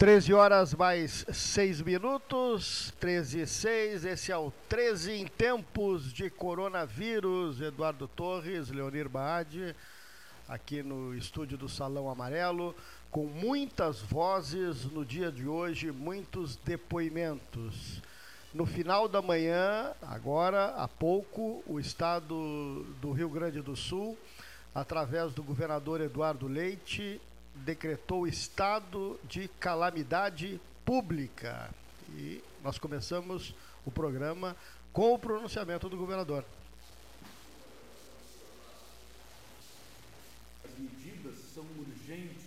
13 horas mais 6 minutos, 13 e 6, esse é o 13 em tempos de coronavírus, Eduardo Torres, Leonir Baade, aqui no estúdio do Salão Amarelo, com muitas vozes no dia de hoje, muitos depoimentos. No final da manhã, agora há pouco, o estado do Rio Grande do Sul, através do governador Eduardo Leite, decretou estado de calamidade pública. E nós começamos o programa com o pronunciamento do governador. As medidas são urgentes,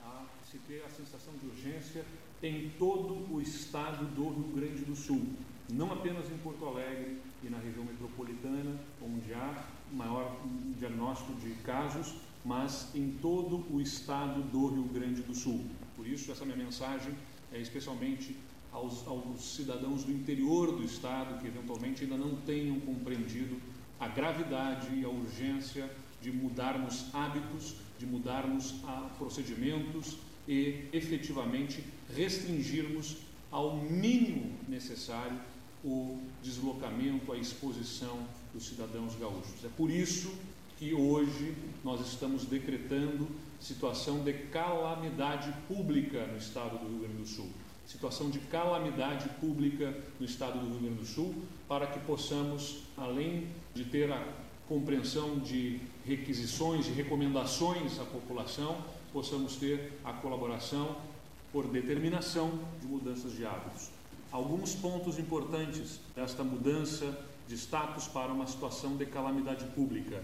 tá? se ter a sensação de urgência em todo o estado do Rio Grande do Sul, não apenas em Porto Alegre e na região metropolitana, onde há maior diagnóstico de casos, mas em todo o estado do Rio Grande do Sul. Por isso, essa minha mensagem é especialmente aos, aos cidadãos do interior do estado que eventualmente ainda não tenham compreendido a gravidade e a urgência de mudarmos hábitos, de mudarmos a procedimentos e efetivamente restringirmos ao mínimo necessário o deslocamento, a exposição dos cidadãos gaúchos. É por isso que hoje nós estamos decretando situação de calamidade pública no estado do Rio Grande do Sul. Situação de calamidade pública no estado do Rio Grande do Sul, para que possamos, além de ter a compreensão de requisições e recomendações à população, possamos ter a colaboração por determinação de mudanças de hábitos. Alguns pontos importantes desta mudança de status para uma situação de calamidade pública.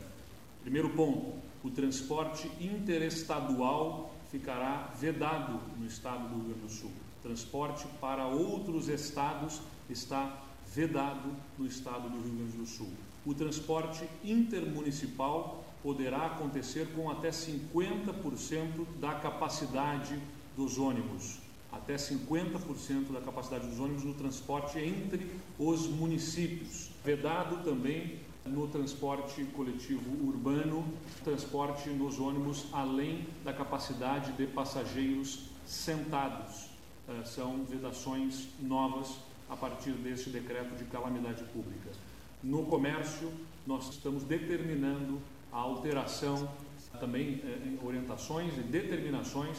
Primeiro ponto: o transporte interestadual ficará vedado no estado do Rio Grande do Sul. Transporte para outros estados está vedado no estado do Rio Grande do Sul. O transporte intermunicipal poderá acontecer com até 50% da capacidade dos ônibus. Até 50% da capacidade dos ônibus no transporte entre os municípios. Vedado também no transporte coletivo urbano, transporte nos ônibus além da capacidade de passageiros sentados. Uh, são vedações novas a partir deste decreto de calamidade pública. No comércio, nós estamos determinando a alteração, também eh, orientações e determinações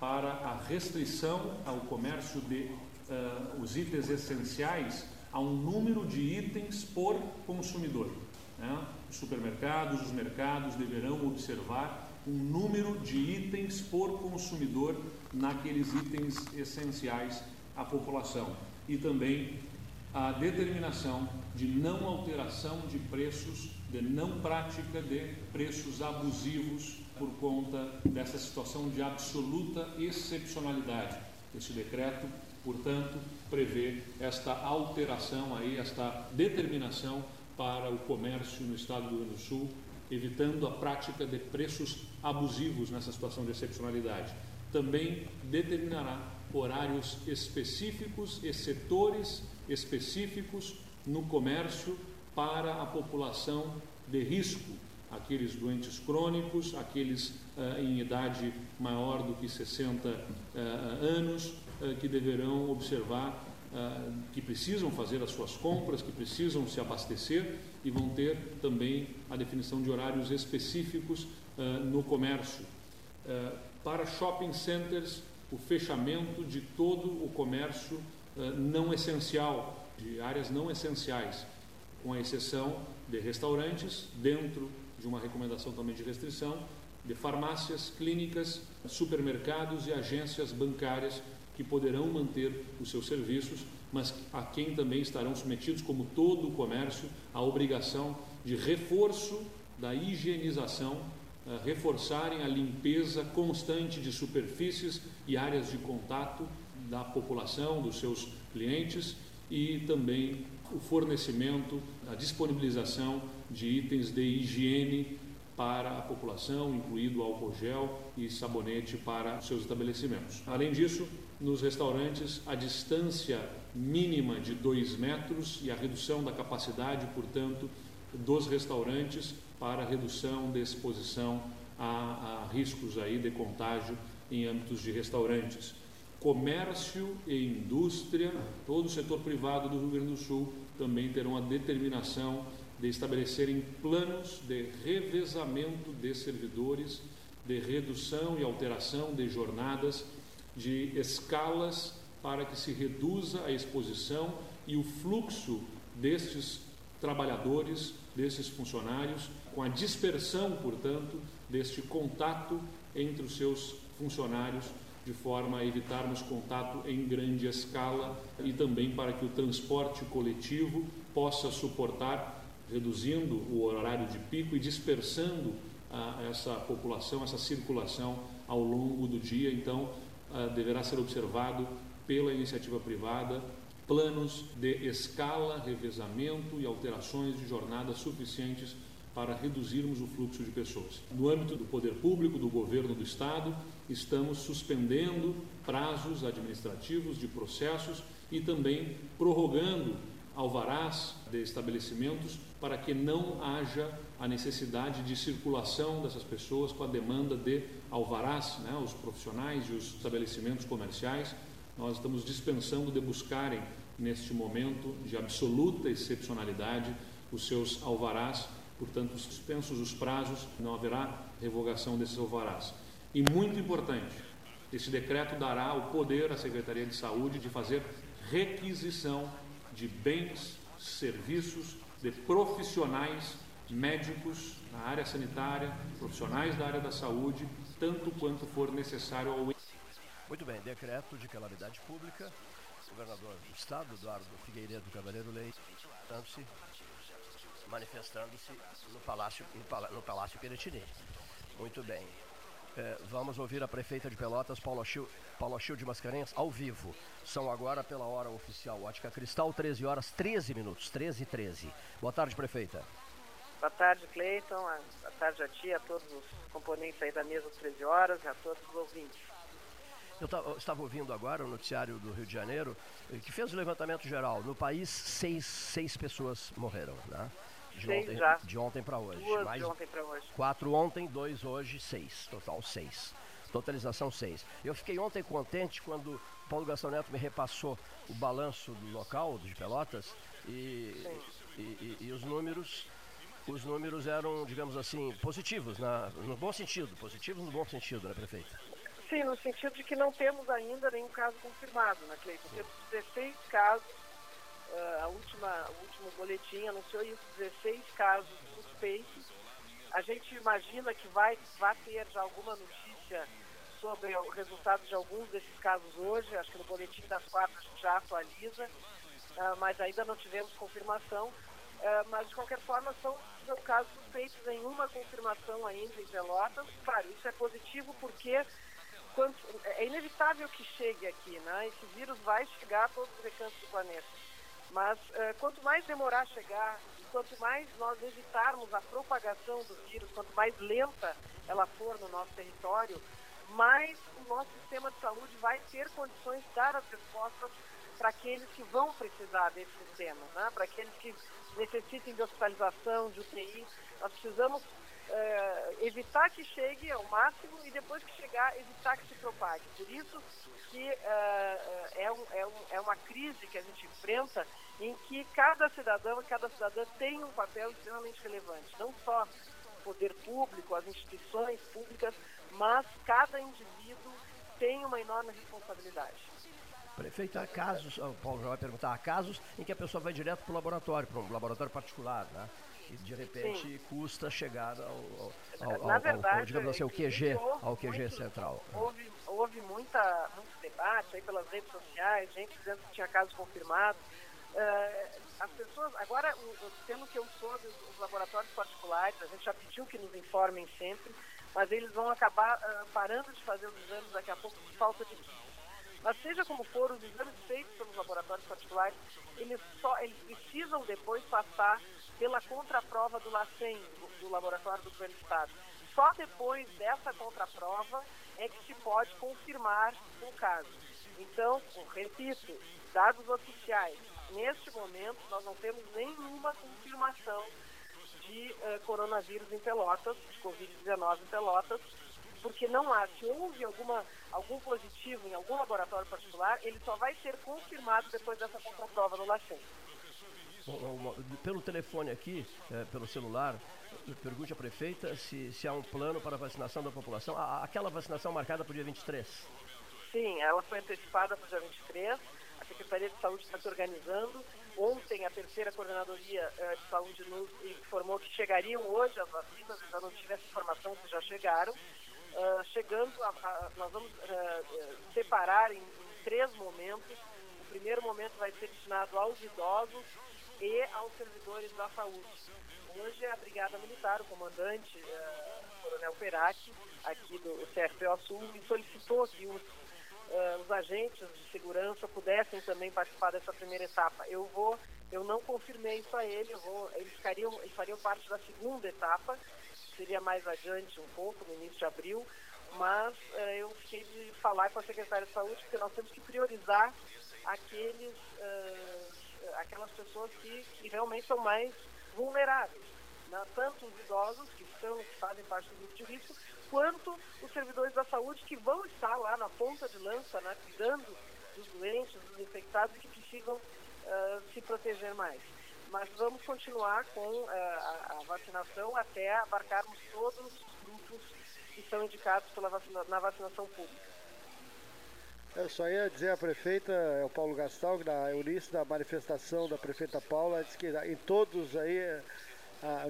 para a restrição ao comércio de uh, os itens essenciais a um número de itens por consumidor. Né? Os supermercados, os mercados deverão observar um número de itens por consumidor naqueles itens essenciais à população e também a determinação de não alteração de preços, de não prática de preços abusivos por conta dessa situação de absoluta excepcionalidade. Esse decreto Portanto, prevê esta alteração aí, esta determinação para o comércio no estado do Rio Grande do Sul, evitando a prática de preços abusivos nessa situação de excepcionalidade. Também determinará horários específicos e setores específicos no comércio para a população de risco, aqueles doentes crônicos, aqueles uh, em idade maior do que 60 uh, anos, uh, que deverão observar, que precisam fazer as suas compras, que precisam se abastecer e vão ter também a definição de horários específicos no comércio. para shopping centers, o fechamento de todo o comércio não essencial, de áreas não essenciais, com a exceção de restaurantes dentro de uma recomendação também de restrição de farmácias, clínicas, supermercados e agências bancárias que poderão manter os seus serviços, mas a quem também estarão submetidos, como todo o comércio, a obrigação de reforço da higienização, uh, reforçarem a limpeza constante de superfícies e áreas de contato da população, dos seus clientes e também o fornecimento, a disponibilização de itens de higiene para a população, incluído álcool gel e sabonete para os seus estabelecimentos. Além disso, nos restaurantes, a distância mínima de 2 metros e a redução da capacidade, portanto, dos restaurantes para redução de exposição a, a riscos aí de contágio em âmbitos de restaurantes. comércio e indústria, todo o setor privado do Rio Grande do Sul também terão a determinação de estabelecerem planos de revezamento de servidores, de redução e alteração de jornadas, de escalas para que se reduza a exposição e o fluxo destes trabalhadores, desses funcionários, com a dispersão, portanto, deste contato entre os seus funcionários, de forma a evitarmos contato em grande escala e também para que o transporte coletivo possa suportar reduzindo o horário de pico e dispersando essa população, essa circulação ao longo do dia. Então, deverá ser observado pela iniciativa privada planos de escala, revezamento e alterações de jornada suficientes para reduzirmos o fluxo de pessoas. No âmbito do poder público, do governo do Estado, estamos suspendendo prazos administrativos de processos e também prorrogando alvarás de estabelecimentos para que não haja a necessidade de circulação dessas pessoas com a demanda de alvarás, né, os profissionais e os estabelecimentos comerciais. Nós estamos dispensando de buscarem, neste momento de absoluta excepcionalidade, os seus alvarás, portanto, suspensos os prazos, não haverá revogação desses alvarás. E muito importante, esse decreto dará o poder à Secretaria de Saúde de fazer requisição de bens, serviços, de profissionais médicos na área sanitária, profissionais da área da saúde, tanto quanto for necessário ao. Muito bem, decreto de calamidade pública. Governador do estado, Eduardo Figueiredo Cavaleiro Leite, manifestando-se manifestando no Palácio, no, Palácio Piratini. Muito bem. É, vamos ouvir a prefeita de Pelotas, Paula Chil, Paula Chil de Mascarenhas, ao vivo. São agora, pela hora oficial, Ótica Cristal, 13 horas 13 minutos, 13 e 13. Boa tarde, prefeita. Boa tarde, Cleiton. Boa tarde a ti, a todos os componentes aí da mesa às 13 horas e a todos os ouvintes. Eu estava ouvindo agora o noticiário do Rio de Janeiro, eh, que fez o levantamento geral. No país, seis, seis pessoas morreram, né? De seis ontem, já. De ontem para hoje. Duas Mais de ontem para hoje. Quatro ontem, dois hoje, seis. Total, seis. Totalização seis. Eu fiquei ontem contente quando Paulo Gastão Neto me repassou o balanço do local, de Pelotas, e, e, e, e os números os números eram, digamos assim, positivos, na, no bom sentido, positivos no bom sentido, né, prefeita? Sim, no sentido de que não temos ainda nenhum caso confirmado, né, Cleiton? Temos 16 casos uh, a última, o último boletim anunciou isso, 16 casos suspeitos. A gente imagina que vai, vai ter já alguma notícia sobre o resultado de alguns desses casos hoje, acho que no boletim das quatro a gente já atualiza, uh, mas ainda não tivemos confirmação. Uh, mas de qualquer forma são, são casos suspeitos, nenhuma confirmação ainda em Pelotas. Claro, isso é positivo porque é inevitável que chegue aqui, né? Esse vírus vai chegar a todos os recantos do planeta. Mas uh, quanto mais demorar a chegar, quanto mais nós evitarmos a propagação do vírus, quanto mais lenta ela for no nosso território, mais o nosso sistema de saúde vai ter condições de dar as respostas para aqueles que vão precisar desse sistema, né? para aqueles que necessitem de hospitalização, de UTI. Nós precisamos uh, evitar que chegue ao máximo e depois que chegar, evitar que se propague. Por isso que uh, é, um, é, um, é uma crise que a gente enfrenta em que cada cidadão e cada cidadã tem um papel extremamente relevante, não só o poder público, as instituições públicas, mas cada indivíduo tem uma enorme responsabilidade. Prefeito, há casos, o Paulo já vai perguntar, há casos em que a pessoa vai direto para o laboratório, para um laboratório particular, né? E de repente Sim. custa chegar ao, ao, ao, Na verdade, ao, digamos assim, ao QG, ao QG muito, central. Houve, houve muita, muito debate aí pelas redes sociais, gente dizendo que tinha casos confirmados. Uh, as pessoas, agora, pelo que eu soube, os laboratórios particulares, a gente já pediu que nos informem sempre, mas eles vão acabar uh, parando de fazer os exames daqui a pouco por falta de mas seja como for, os exames feitos pelos laboratórios particulares, eles, só, eles precisam depois passar pela contraprova do LACEN, do, do Laboratório do Governo do Estado. Só depois dessa contraprova é que se pode confirmar o caso. Então, repito, dados oficiais, neste momento nós não temos nenhuma confirmação de uh, coronavírus em Pelotas, de Covid-19 em Pelotas, porque não há, se houve alguma, algum positivo em algum laboratório particular, ele só vai ser confirmado depois dessa contraprova no LACEN. Pelo telefone aqui, é, pelo celular, pergunte à prefeita se, se há um plano para a vacinação da população. aquela vacinação marcada para o dia 23. Sim, ela foi antecipada para o dia 23. A Secretaria de Saúde está se organizando. Ontem, a terceira coordenadoria uh, de saúde nos informou que chegariam hoje as vacinas, ainda não tive essa informação que já chegaram. Uh, chegando, a, a, nós vamos uh, separar em, em três momentos. O primeiro momento vai ser destinado aos idosos, e aos servidores da saúde. Hoje a Brigada Militar, o comandante, uh, Coronel Perac, aqui do CFPO Sul, me solicitou que os, os agentes de segurança pudessem também participar dessa primeira etapa. Eu vou, eu não confirmei isso a ele, vou, eles, ficariam, eles fariam parte da segunda etapa, seria mais adiante um pouco, no início de abril, mas uh, eu fiquei de falar com a secretária de saúde porque nós temos que priorizar aqueles aquelas pessoas que, que realmente são mais vulneráveis. Né? Tanto os idosos, que são, que fazem parte do grupo de risco, quanto os servidores da saúde que vão estar lá na ponta de lança, né, cuidando dos doentes, dos infectados que precisam uh, se proteger mais. Mas vamos continuar com uh, a, a, vacinação até abarcarmos todos os grupos que são indicados pela vacina, na vacinação pública. Eu só ia dizer à prefeita, é o Paulo Gastal, que na início da manifestação da prefeita Paula, disse que em todos aí,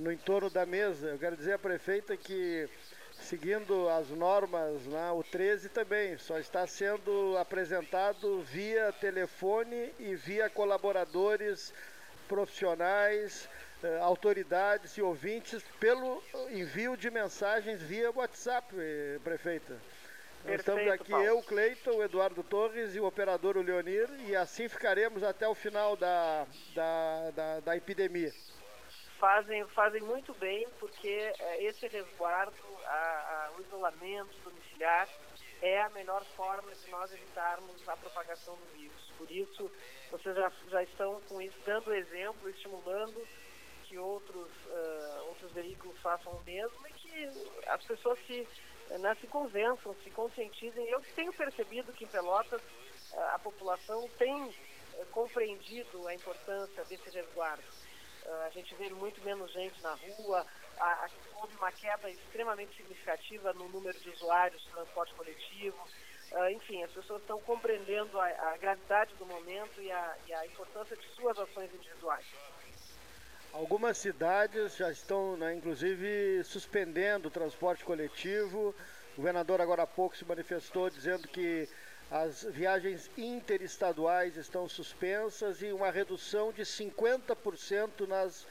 no entorno da mesa, eu quero dizer à prefeita que seguindo as normas, né, o 13 também só está sendo apresentado via telefone e via colaboradores profissionais, eh, autoridades e ouvintes pelo envio de mensagens via WhatsApp, eh, prefeita. Nós estamos aqui, Paulo. eu, Cleiton, o Eduardo Torres e o operador o Leonir, e assim ficaremos até o final da, da, da, da epidemia. Fazem, fazem muito bem, porque é, esse resguardo, a, a, o isolamento domiciliar, é a melhor forma de nós evitarmos a propagação do vírus. Por isso, vocês já, já estão com isso dando exemplo, estimulando que outros, uh, outros veículos façam o mesmo e que as pessoas se né, se convençam, se conscientizem. Eu tenho percebido que em Pelotas eh, a população tem eh, compreendido a importância desse resguardo. A gente vê muito menos gente na rua, houve uma queda extremamente significativa no número de usuários do transporte coletivo. enfim, as pessoas estão compreendendo a, a gravidade do momento e a, e a, importância de suas ações individuais. Algumas cidades já estão, né, inclusive, suspendendo o transporte coletivo. O governador agora há pouco se manifestou dizendo que as viagens interestaduais estão suspensas e uma redução de 50% nas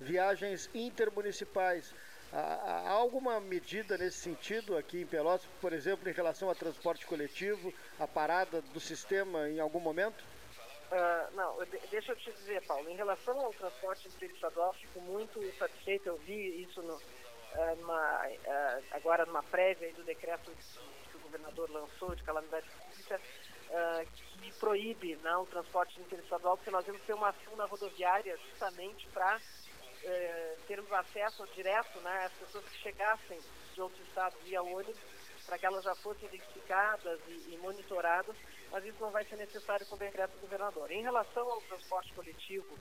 viagens intermunicipais. Há alguma medida nesse sentido aqui em Pelotas, por exemplo, em relação ao transporte coletivo, a parada do sistema em algum momento? Uh, não, deixa eu te dizer, Paulo, em relação ao transporte interestadual, fico muito satisfeito, eu vi isso no, uh, numa, uh, agora numa prévia do decreto que o governador lançou de calamidade pública, que proíbe né, o transporte interestadual, porque nós vamos ter uma segunda rodoviária justamente para termos acesso direto né, às pessoas que chegassem de outros estados via ônibus, para que elas já fossem identificadas e, e monitoradas mas isso não vai ser necessário com o decreto do governador. Em relação ao transporte coletivo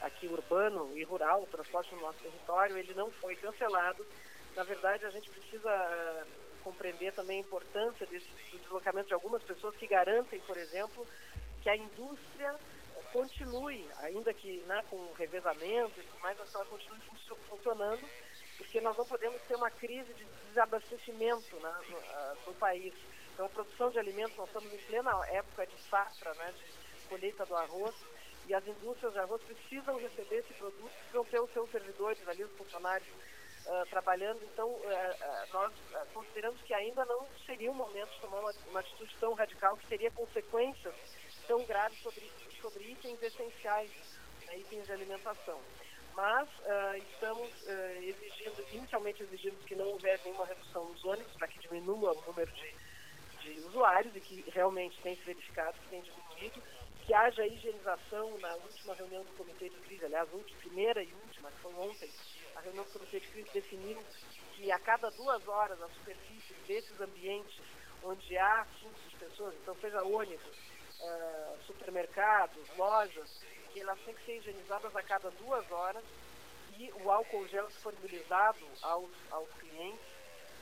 aqui urbano e rural, o transporte no nosso território, ele não foi cancelado. Na verdade, a gente precisa uh, compreender também a importância desse, do deslocamento de algumas pessoas que garantem, por exemplo, que a indústria continue, ainda que né, com revezamento e tudo mais, mas ela continue funcionando, porque nós não podemos ter uma crise de desabastecimento né, no, no país. Então, a produção de alimentos, nós estamos em plena época de safra, né, de colheita do arroz, e as indústrias de arroz precisam receber esse produto, precisam ter os seus servidores ali, os funcionários uh, trabalhando. Então, uh, uh, nós consideramos que ainda não seria o momento de tomar uma, uma, atitude tão radical que teria consequências tão graves sobre, sobre itens essenciais, né, itens de alimentação. Mas estamos exigindo, inicialmente exigimos que não houvesse nenhuma redução nos ônibus, para que diminua o número de de usuários e que realmente tem se verificado que tem diminuído, que haja higienização na última reunião do comitê de crise, aliás, última, primeira e última, que foi ontem, a reunião do Comitê de Crise definiu que a cada duas horas a superfície desses ambientes onde há fluxo de pessoas, então seja ônibus, uh, supermercados, lojas, que elas têm que ser higienizadas a cada duas horas e o álcool gel disponibilizado aos, aos clientes.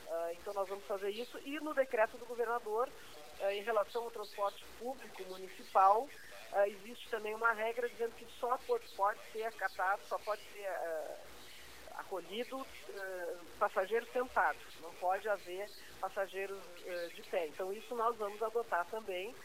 Uh, então nós vamos fazer isso. E no decreto do governador, uh, em relação ao transporte público municipal, uh, existe também uma regra dizendo que só pode, pode ser acatado, só pode ser acolhido passageiros sentados. Não pode haver passageiros de pé. Então isso nós vamos adotar também.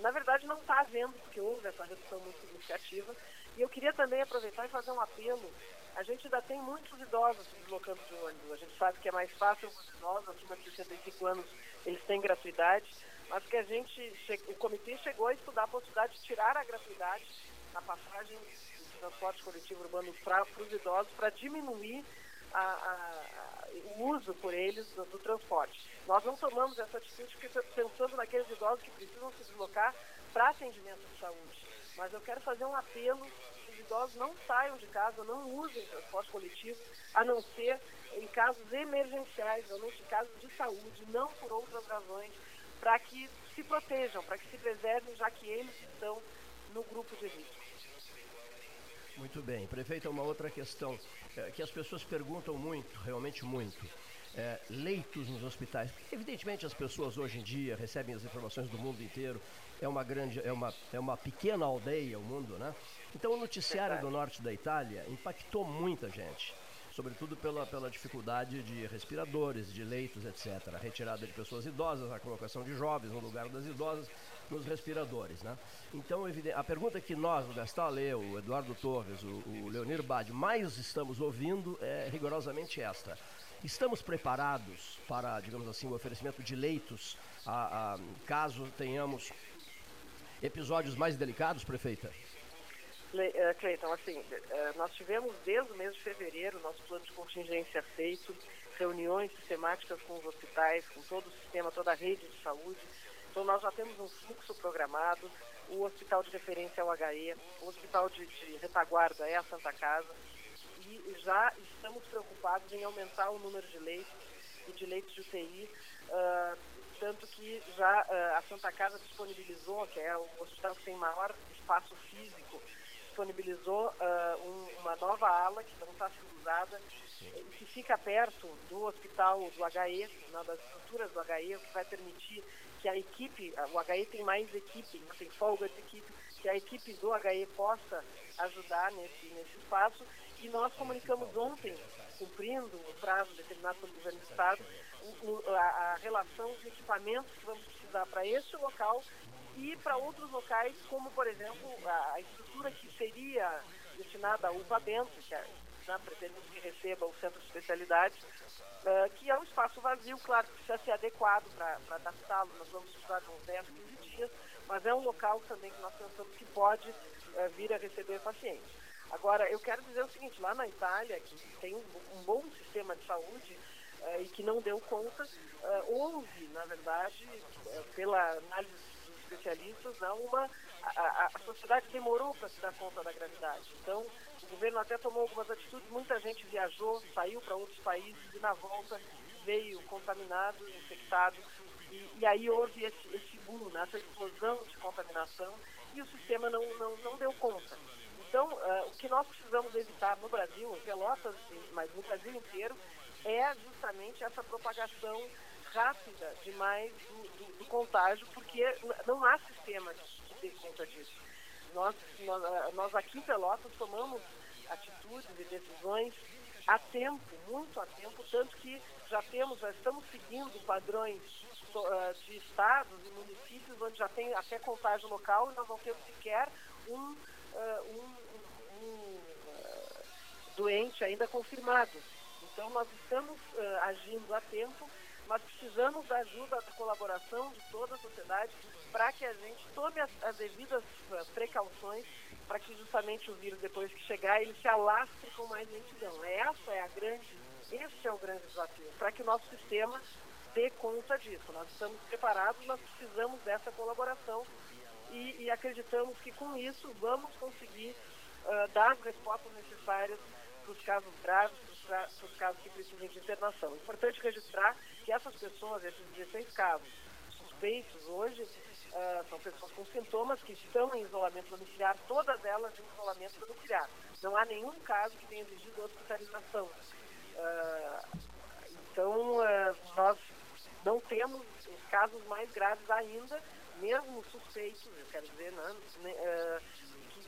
Na verdade não está havendo, porque houve essa redução muito significativa. E eu queria também aproveitar e fazer um apelo a gente ainda tem muitos idosos se deslocando de ônibus. A gente sabe que é mais fácil os idosos acima de 65 anos, eles têm gratuidade, mas que a gente, o comitê chegou a estudar a possibilidade de tirar a gratuidade na passagem do transporte coletivo urbano para os idosos para diminuir a, a, o uso por eles do, do, transporte. Nós não tomamos essa atitude pensando naqueles idosos que precisam se deslocar para atendimento de saúde. Mas eu quero fazer um apelo idosos não saiam de casa, não usem transporte coletivo, a não ser em casos emergenciais, realmente em casos de saúde, não por outras razões, para que se protejam, para que se preservem, já que eles estão no grupo de risco. Muito bem. Prefeito, uma outra questão é, que as pessoas perguntam muito, realmente muito. É, leitos nos hospitais. Evidentemente, as pessoas hoje em dia recebem as informações do mundo inteiro. É uma grande, é uma, é uma pequena aldeia o mundo, né? Então o noticiário do norte da Itália impactou muita gente, sobretudo pela, pela dificuldade de respiradores, de leitos, etc. A retirada de pessoas idosas, a colocação de jovens no lugar das idosas nos respiradores. Né? Então, a pergunta que nós, o Gastalê, o Eduardo Torres, o, o Leonir Bade, mais estamos ouvindo é rigorosamente esta. Estamos preparados para, digamos assim, o oferecimento de leitos, a, a, caso tenhamos episódios mais delicados, prefeita? Eh, Cleiton, assim, eh, nós tivemos desde o mês de fevereiro nosso plano de contingência feito, reuniões sistemáticas com os hospitais, com todo o sistema, toda a rede de saúde. Então nós já temos um fluxo programado, o hospital de referência é o HE, o hospital de, de retaguarda é a Santa Casa, e já estamos preocupados em aumentar o número de leitos e de leitos de UTI, uh, ah, tanto que já uh, a Santa Casa disponibilizou, que é o hospital que tem maior espaço físico disponibilizou uh, um, uma nova ala que não está sendo usada e que fica perto do hospital do HE, das estruturas do HE, o que vai permitir que a equipe, o HE tem mais equipe, tem folga de equipe, que a equipe do HE possa ajudar nesse, nesse espaço. E nós comunicamos ontem, cumprindo o prazo determinado pelo governo do Estado, a, a relação de equipamentos que vamos precisar para esse local e para outros locais, como por exemplo a estrutura que seria destinada à UPA Bento, que é, né, pretendemos que receba o centro de especialidades, uh, que é um espaço vazio, claro, precisa ser adequado para adaptá-lo, nós vamos de uns 10, 15 dias, mas é um local também que nós pensamos que pode uh, vir a receber pacientes. Agora, eu quero dizer o seguinte, lá na Itália, que tem um, um bom sistema de saúde, uh, e que não deu conta, houve, na verdade, pela análise especialistas, não, uma, a, a sociedade demorou para se dar conta da gravidade. Então, o governo até tomou algumas atitudes, muita gente viajou, saiu para outros países e na volta veio contaminado, infectado. E, e aí houve esse, esse boom, né, essa explosão de contaminação e o sistema não, não, não deu conta. Então, uh, o que nós precisamos evitar no Brasil, em Pelotas, mas no Brasil inteiro, é justamente essa propagação rápida demais do, do, do contágio, porque não há sistema que dê conta disso. Nós, nós, nós aqui em Pelotas tomamos atitudes e decisões a tempo, muito a tempo, tanto que já temos, já estamos seguindo padrões uh, de estados e municípios onde já tem até contágio local e nós não temos sequer um, uh, um, um uh, doente ainda confirmado. Então nós estamos agindo a tempo mas precisamos da ajuda, da colaboração de toda a sociedade para que a gente tome as, as devidas uh, precauções para que justamente o vírus, depois que chegar, ele se alastre com mais lentidão. Essa é a grande, esse é o grande desafio, para que o nosso sistema dê conta disso. Nós estamos preparados, mas precisamos dessa colaboração e, e acreditamos que com isso vamos conseguir uh, dar as respostas necessárias para os casos graves, para os casos que precisam de internação. É importante registrar que essas pessoas, esses 16 casos suspeitos hoje, uh, são pessoas com sintomas que estão em isolamento domiciliar, todas elas em isolamento domiciliar. Não há nenhum caso que tenha exigido hospitalização. Uh, então, uh, nós não temos os casos mais graves ainda, mesmo suspeitos, eu quero dizer, né,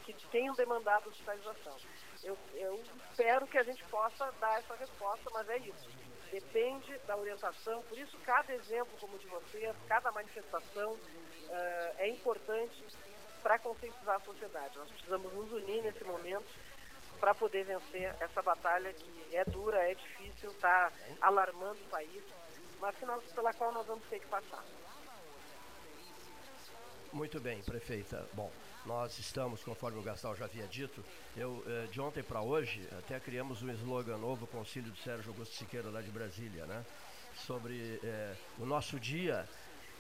que, que tenham demandado hospitalização. Eu, eu espero que a gente possa dar essa resposta, mas é isso. Depende da orientação, por isso cada exemplo como o de vocês, cada manifestação uh, é importante para conscientizar a sociedade. Nós precisamos nos unir nesse momento para poder vencer essa batalha que é dura, é difícil, está alarmando o país, mas pela qual nós vamos ter que passar. Muito bem, prefeita. Bom, nós estamos, conforme o Gastal já havia dito, eu, eh, de ontem para hoje, até criamos um slogan novo com o auxílio do Sérgio Augusto Siqueira, lá de Brasília, né? Sobre eh, o nosso dia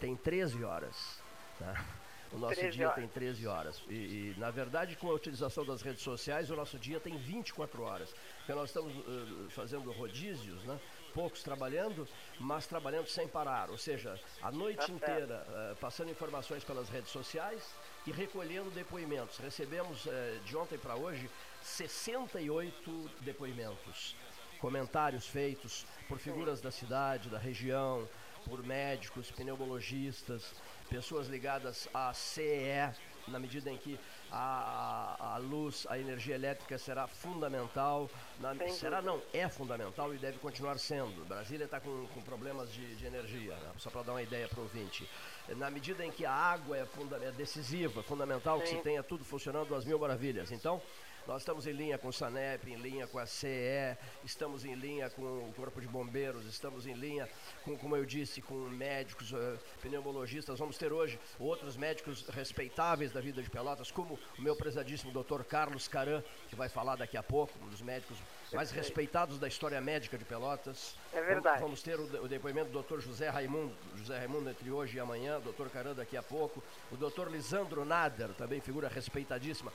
tem 13 horas. Né? O nosso dia horas. tem 13 horas. E, e, na verdade, com a utilização das redes sociais, o nosso dia tem 24 horas. Porque nós estamos uh, fazendo rodízios, né? poucos trabalhando, mas trabalhando sem parar. Ou seja, a noite tá inteira uh, passando informações pelas redes sociais e recolhendo depoimentos. Recebemos uh, de ontem para hoje 68 depoimentos. Comentários feitos por figuras da cidade, da região, por médicos, pneumologistas, pessoas ligadas à CE, na medida em que a, a, a luz, a energia elétrica será fundamental. Na, será não, é fundamental e deve continuar sendo. Brasília está com, com, problemas de, de energia, né? só para dar uma ideia para o ouvinte. Na medida em que a água é, é decisiva, fundamental Sim. que se tenha tudo funcionando às mil maravilhas. Então, nós estamos em linha com o SANEP, em linha com a CE, estamos em linha com o Corpo de Bombeiros, estamos em linha com, como eu disse, com médicos, uh, pneumologistas. Vamos ter hoje outros médicos respeitáveis da vida de Pelotas, como o meu prezadíssimo doutor Carlos Caran, que vai falar daqui a pouco, um dos médicos mais respeitados da história médica de Pelotas. É verdade. Vamos ter o, o depoimento do doutor José Raimundo, José Raimundo entre hoje e amanhã, doutor Caran daqui a pouco, o doutor Lisandro Nader, também figura respeitadíssima,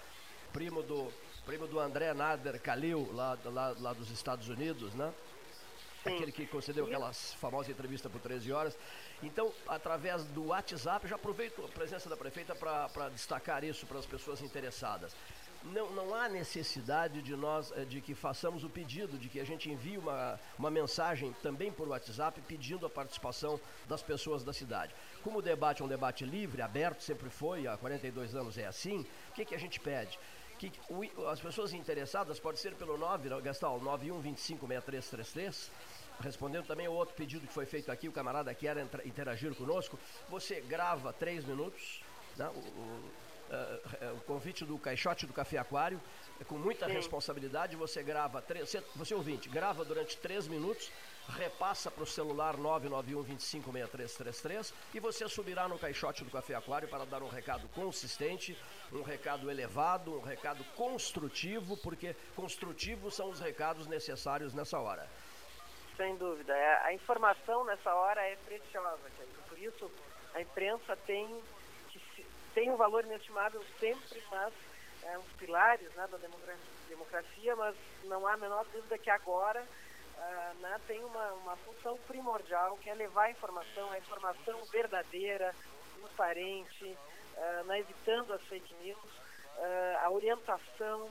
primo do primo do André Nader Khalil, lá, lá, lá dos Estados Unidos, né? Sim. Aquele que concedeu aquela famosa entrevista por 13 horas. Então, através do WhatsApp, já aproveito a presença da prefeita para destacar isso para as pessoas interessadas. Não, não há necessidade de nós, eh, de que façamos o pedido, de que a gente envie uma, uma mensagem também por WhatsApp pedindo a participação das pessoas da cidade. Como o debate é um debate livre, aberto, sempre foi, há 42 anos é assim, o que, que a gente pede? Que o, as pessoas interessadas pode ser pelo 9, Gastal, 91256333, respondendo também ao outro pedido que foi feito aqui, o camarada quer interagir conosco, você grava três minutos, né, o, o, uh, o, convite do Caixote do Café Aquário, é com muita Sim. responsabilidade, você grava, você, você ouvinte, grava durante três minutos, repassa para o celular 991 256333 e você subirá no caixote do Café Aquário para dar um recado consistente, um recado elevado, um recado construtivo, porque construtivos são os recados necessários nessa hora. Sem dúvida. É, a informação nessa hora é preciosa, por isso a imprensa tem, tem um valor inestimável sempre, mas é, uns pilares né, da democracia, mas não há a menor dúvida que agora uh, né, tem uma, uma função primordial que é levar a informação, a informação verdadeira, transparente, uh, né, evitando as fake news, uh, a orientação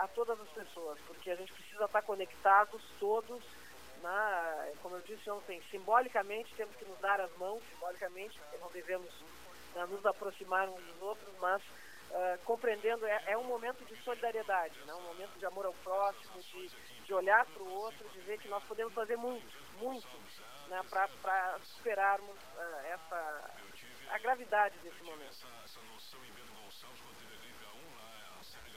a todas as pessoas, porque a gente precisa estar conectados todos, né, como eu disse ontem, simbolicamente temos que nos dar as mãos, simbolicamente, não devemos né, nos aproximar uns dos outros, mas Uh, compreendendo, é, é, um momento de solidariedade, né? um momento de amor ao próximo, de de olhar para o outro, de ver que nós podemos fazer muito, muito, né, para superarmos uh, essa, a gravidade desse momento.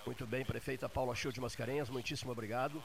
Muito bem, prefeita Paula Show de Mascarenhas, muitíssimo obrigado.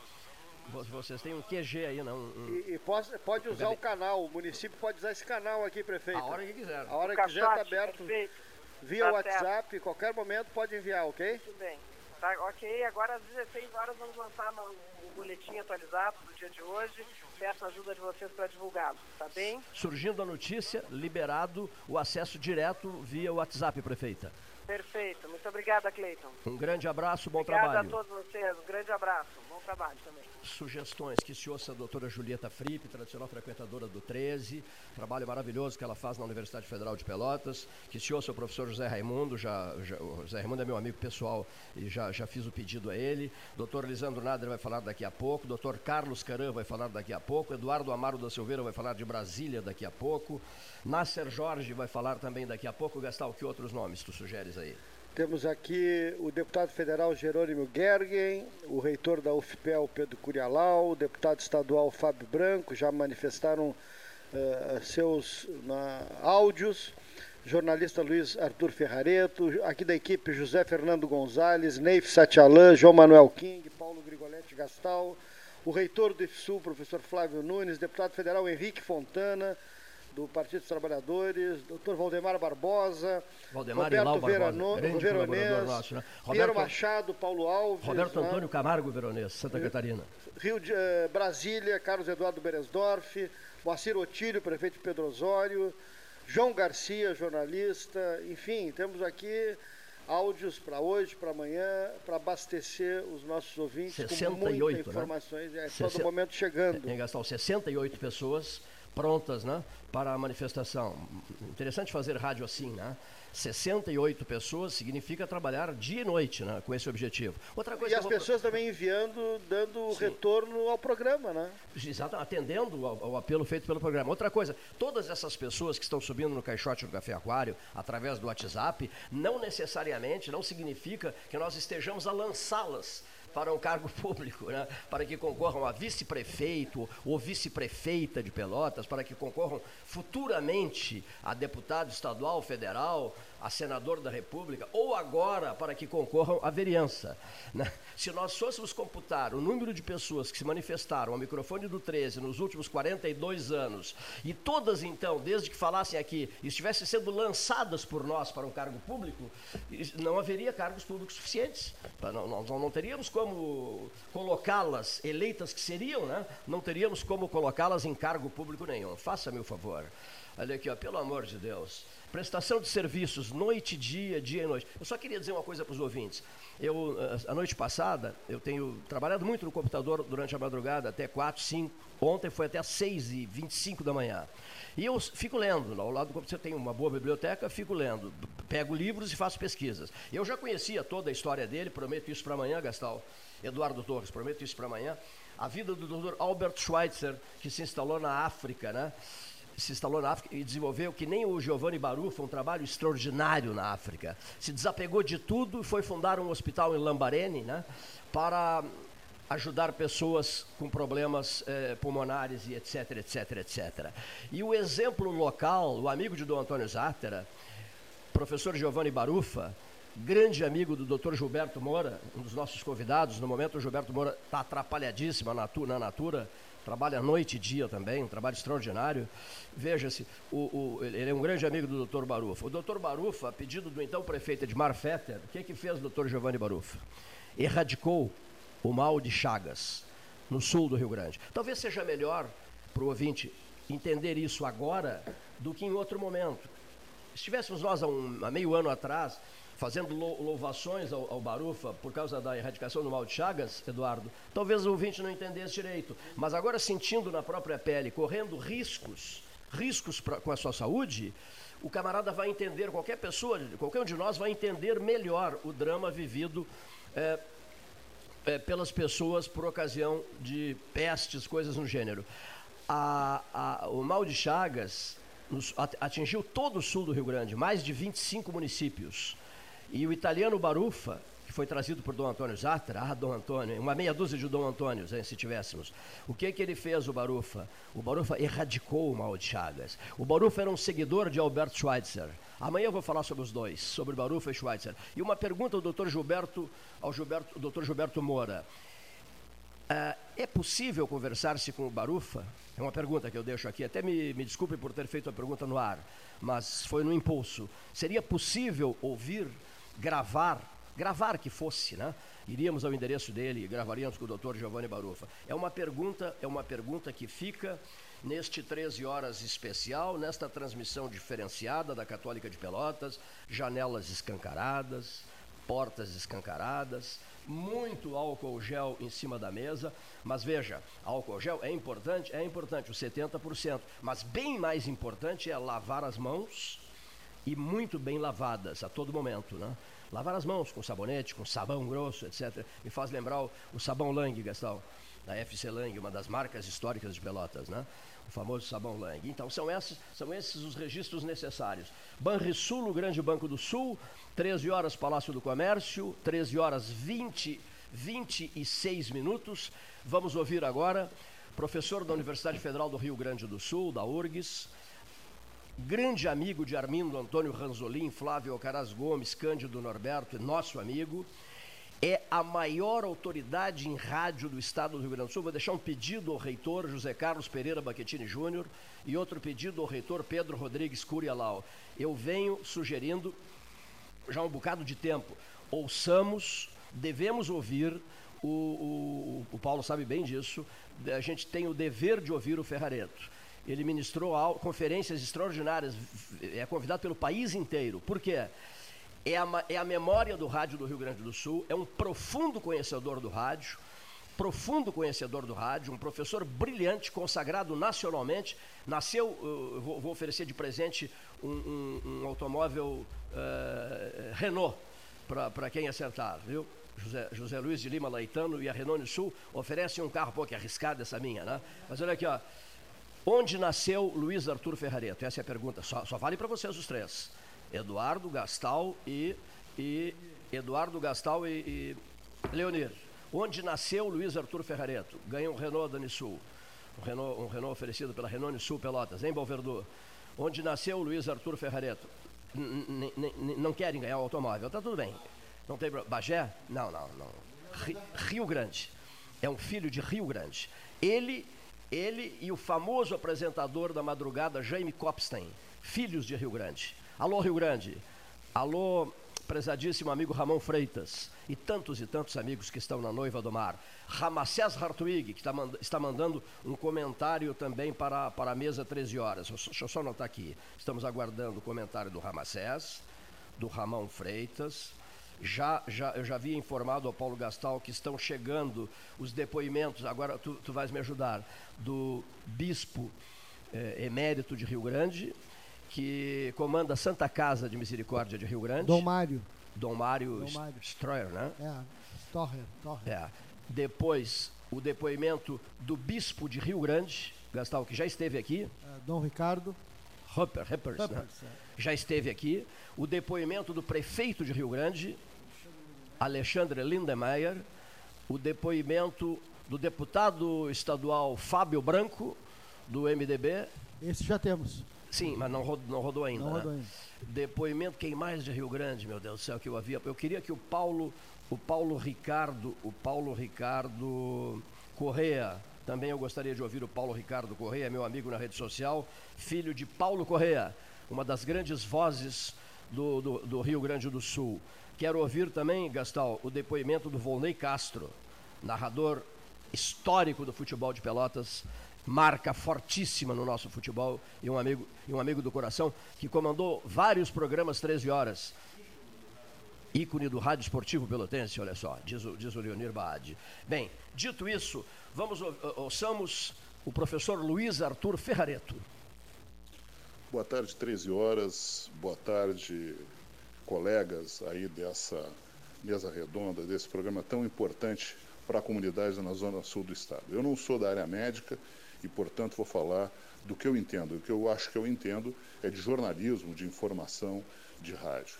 Vocês têm um QG aí, não? Um... E, e pode, pode usar o canal, o município pode usar esse canal aqui, prefeito. A hora que quiser. A hora que quiser está aberto. Perfeito. Via tá WhatsApp, certo. qualquer momento pode enviar, ok? Tudo bem. Tá, ok, agora às 16 horas vamos lançar o boletim atualizado do dia de hoje. Peço a ajuda de vocês para divulgá-lo, tá bem? Surgindo a notícia, liberado o acesso direto via WhatsApp, prefeita. Perfeito. Muito obrigada, Cleiton. Um grande abraço, bom Obrigada trabalho. a todos vocês. Um grande abraço. Trabalho também. Sugestões que se ouça a doutora Julieta Fripp, tradicional frequentadora do 13, trabalho maravilhoso que ela faz na Universidade Federal de Pelotas, que se ouça o professor José Raimundo, já, já, o José Raimundo é meu amigo pessoal e já, já fiz o pedido a ele, doutor Lisandro Nader vai falar daqui a pouco, doutor Carlos Caran vai falar daqui a pouco, Eduardo Amaro da Silveira vai falar de Brasília daqui a pouco, Nasser Jorge vai falar também daqui a pouco, Gastal, que outros nomes tu sugeres aí? Temos aqui o deputado federal Jerônimo Gergen, o reitor da UFPEL Pedro Curialau, o deputado estadual Fábio Branco, já manifestaram uh, seus na, áudios, jornalista Luiz Arthur Ferrareto, aqui da equipe José Fernando Gonzalez, Neif Satialan, João Manuel King, Paulo Grigoletti Gastal, o reitor do IFSU, professor Flávio Nunes, deputado federal Henrique Fontana, do Partido dos Trabalhadores, doutor Valdemar Barbosa, Valdemar Roberto Barbosa, Verano, grande Veronês, nosso, né? Piero Roberto- Machado, Paulo Alves, Roberto né? Antônio Camargo Veronês, Santa Catarina. Rio de eh, Brasília, Carlos Eduardo Beresdorf, Moacir Otílio, prefeito de Pedro Osório, João Garcia, jornalista, enfim, temos aqui áudios para hoje, para amanhã, para abastecer os nossos ouvintes com 68, muitas né? informações. É todo Sessenta- momento chegando. Em Gastal, 68 pessoas prontas né, para a manifestação. Interessante fazer rádio assim, né? 68 pessoas significa trabalhar dia e noite né, com esse objetivo. Outra coisa E as vou- pessoas também enviando, dando Sim. retorno ao programa, né? Exato, atendendo ao, ao apelo feito pelo programa. Outra coisa, todas essas pessoas que estão subindo no caixote do Café Aquário através do WhatsApp, não necessariamente, não significa que nós estejamos a lançá-las para um cargo público, né? para que concorram a vice-prefeito ou vice-prefeita de Pelotas, para que concorram futuramente a deputado estadual, federal, a senador da República, ou agora para que concorram à vereança. né? Se nós fôssemos computar o número de pessoas que se manifestaram ao microfone do 13 nos últimos 42 anos, e todas então, desde que falassem aqui, estivessem sendo lançadas por nós para um cargo público, não haveria cargos públicos suficientes. Não- não teríamos como colocá-las, eleitas que seriam, né? não teríamos como colocá-las em cargo público nenhum. Faça-me o favor. Olha aqui, ó, pelo amor de Deus. Prestação de serviços, noite dia, dia e noite. Eu só queria dizer uma coisa para os ouvintes. Eu, eh, a noite passada, eu tenho trabalhado muito no computador durante a madrugada, até 4, 5. Ontem foi até 6 e 25 da manhã. E eu fico lendo, ao lado do computador, tenho uma boa biblioteca, fico lendo. Pego livros e faço pesquisas. Eu já conhecia toda a história dele, prometo isso para amanhã, Gastal. Eduardo Torres, prometo isso para amanhã. A vida do Dr. Albert Schweitzer, que se instalou na África, né? Se instalou na África e desenvolveu, que nem o Giovanni Barufa, um trabalho extraordinário na África. Se desapegou de tudo e foi fundar um hospital em Lambarene, né, para ajudar pessoas com problemas eh, pulmonares e etc, etc, etc. E o exemplo local, o amigo de Dom Antônio Zátera, professor Giovanni Barufa, grande amigo do Dr. Gilberto Moura, um dos nossos convidados. No momento, o Gilberto Moura está atrapalhadíssimo na na Natura, trabalha noite e dia também, um trabalho extraordinário. Veja-se, o, o- ele é um grande amigo do Dr. Barufa. O Dr. Barufa, a pedido do então prefeito Edmar Fetter, o que, que fez o Dr. Giovanni Barufa? Erradicou o mal de Chagas, no sul do Rio Grande. Talvez seja melhor para o ouvinte entender isso agora do que em outro momento. Estivéssemos nós há, um, há meio ano atrás fazendo lou- louvações ao, ao Barufa por causa da erradicação do mal de Chagas, Eduardo, talvez o ouvinte não entendesse direito. Mas agora sentindo na própria pele, correndo riscos, riscos pra, com a sua saúde, o camarada vai entender, qualquer pessoa, qualquer um de nós vai entender melhor o drama vivido eh, é, pelas pessoas por ocasião de pestes, coisas no gênero. A- a- o mal de Chagas atingiu todo o sul do Rio Grande, mais de 25 municípios. E o italiano Barufa, que foi trazido por Dom Antônio Zatra, ah, Dom Antônio, uma meia dúzia de Dom Antônios, hein, se tivéssemos. O que que ele fez, o Barufa? O Barufa erradicou o mal de Chagas. O Barufa era um seguidor de Albert Schweitzer. Amanhã eu vou falar sobre os dois, sobre Barufa e Schweitzer. E uma pergunta ao Dr. Gilberto, ao Gilberto, Dr. Gilberto Moura. Ah, é possível conversar-se com o Barufa? É uma pergunta que eu deixo aqui. Até me, me desculpe por ter feito a pergunta no ar, mas foi no impulso. Seria possível ouvir, gravar, gravar que fosse, né? Iríamos ao endereço dele e gravaríamos com o Dr. Giovanni Barufa. É uma pergunta, é uma pergunta que fica neste 13 horas especial, nesta transmissão diferenciada da Católica de Pelotas, janelas escancaradas, portas escancaradas, muito álcool gel em cima da mesa, mas veja, álcool gel é importante, é importante, os 70%, mas bem mais importante é lavar as mãos e muito bem lavadas a todo momento, né? Lavar as mãos com sabonete, com sabão grosso, etc. Me faz lembrar o, o sabão Lang, Gastão, da FC Lang, uma das marcas históricas de Pelotas, né? O famoso sabão Lang. Então, são esses, são esses os registros necessários. Banrisul, o Grande Banco do Sul, 13 horas Palácio do Comércio, 13 horas 20, 26 minutos. Vamos ouvir agora professor da Universidade Federal do Rio Grande do Sul, da URGS, grande amigo de Armindo Antônio Ranzolin, Flávio Alcaraz Gomes, Cândido Norberto, nosso amigo, é a maior autoridade em rádio do estado do Rio Grande do Sul. Vou deixar um pedido ao reitor José Carlos Pereira Baquetini Júnior e outro pedido ao reitor Pedro Rodrigues Curialau. Eu venho sugerindo já um bocado de tempo, ouçamos, devemos ouvir, o, o, o Paulo sabe bem disso, a gente tem o dever de ouvir o Ferrareto ele ministrou conferências extraordinárias, é convidado pelo país inteiro. Por quê? É a, é a memória do rádio do Rio Grande do Sul, é um profundo conhecedor do rádio, profundo conhecedor do rádio, um professor brilhante, consagrado nacionalmente. Nasceu, uh, vou, vou, oferecer de presente um, um, um automóvel uh, Renault para quem acertar, viu? José, José Luiz de Lima Laitano e a Renault Sul oferecem um carro, um pouco arriscado essa minha, né? Mas olha aqui, ó. Onde nasceu Luiz Arthur Ferrareto? Essa é a pergunta. Só, só vale para vocês os três. Eduardo, Gastal e, e Eduardo, Gastal e, e, Leonir. Onde nasceu Luiz Arthur Ferrareto? Ganha um Renault Danisul. Um Renault, um Renault oferecido pela Renault Sul Pelotas, em Balverdu. Onde nasceu Luiz Arthur Ferrareto? não querem ganhar o automóvel. Tá tudo bem. Não tem Bagé? Não, não, não. Rio Grande. É um filho de Rio Grande. Ele ele e o famoso apresentador da madrugada, Jaime Copstein, filhos de Rio Grande. Alô, Rio Grande. Alô, prezadíssimo amigo Ramon Freitas. E tantos e tantos amigos que estão na Noiva do Mar. Ramacés Hartwig, que está, mand está mandando um comentário também para, para a mesa 13 horas. Deixa eu só anotar aqui. Estamos aguardando o comentário do Ramacés, do Ramon Freitas, já, já, eu já havia informado ao Paulo Gastal que estão chegando os depoimentos, agora tu, tu vais me ajudar, do bispo eh, emérito de Rio Grande, que comanda a Santa Casa de Misericórdia de Rio Grande. Dom Mário. Dom Mário, Dom Mário. Stroyer, né? É, Torrer, Torrer. É. Depois, o depoimento do bispo de Rio Grande, Gastal, que já esteve aqui. É, Dom Ricardo. Hopper, Hippers, Hippers né? é. já esteve aqui. O depoimento do prefeito de Rio Grande, Alexandre Lindemeyer, o depoimento do deputado estadual Fábio Branco, do MDB. Esse já temos. Sim, mas não rodou, não rodou ainda. Não né? rodou ainda. Depoimento, quem mais de Rio Grande, meu Deus do céu, que eu havia. Eu queria que o Paulo, o Paulo Ricardo, o Paulo Ricardo Correa, também eu gostaria de ouvir o Paulo Ricardo Correa, meu amigo na rede social, filho de Paulo Correa, uma das grandes vozes do, do, do Rio Grande do Sul. Quero ouvir também, Gastal, o depoimento do Volney Castro, narrador histórico do futebol de Pelotas, marca fortíssima no nosso futebol e um amigo, e um amigo do coração que comandou vários programas 13 horas. Ícone do rádio esportivo pelotense, olha só, diz o, diz o Leonir Baade. Bem, dito isso, vamos ouçamos o professor Luiz Arthur Ferrareto. Boa tarde, 13 horas. Boa tarde, colegas aí dessa mesa redonda, desse programa tão importante para a comunidade na zona sul do estado. Eu não sou da área médica e, portanto, vou falar do que eu entendo. O que eu acho que eu entendo é de jornalismo, de informação, de rádio.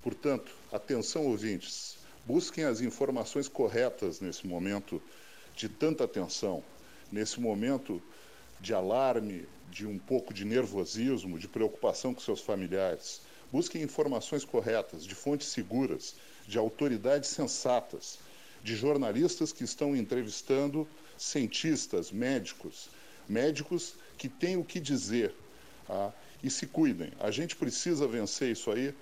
Portanto, atenção ouvintes, busquem as informações corretas nesse momento de tanta tensão, nesse momento de alarme, de um pouco de nervosismo, de preocupação com seus familiares. Busquem informações corretas, de fontes seguras, de autoridades sensatas, de jornalistas que estão entrevistando cientistas, médicos, médicos que têm o que dizer. Tá? E se cuidem. A gente precisa vencer isso aí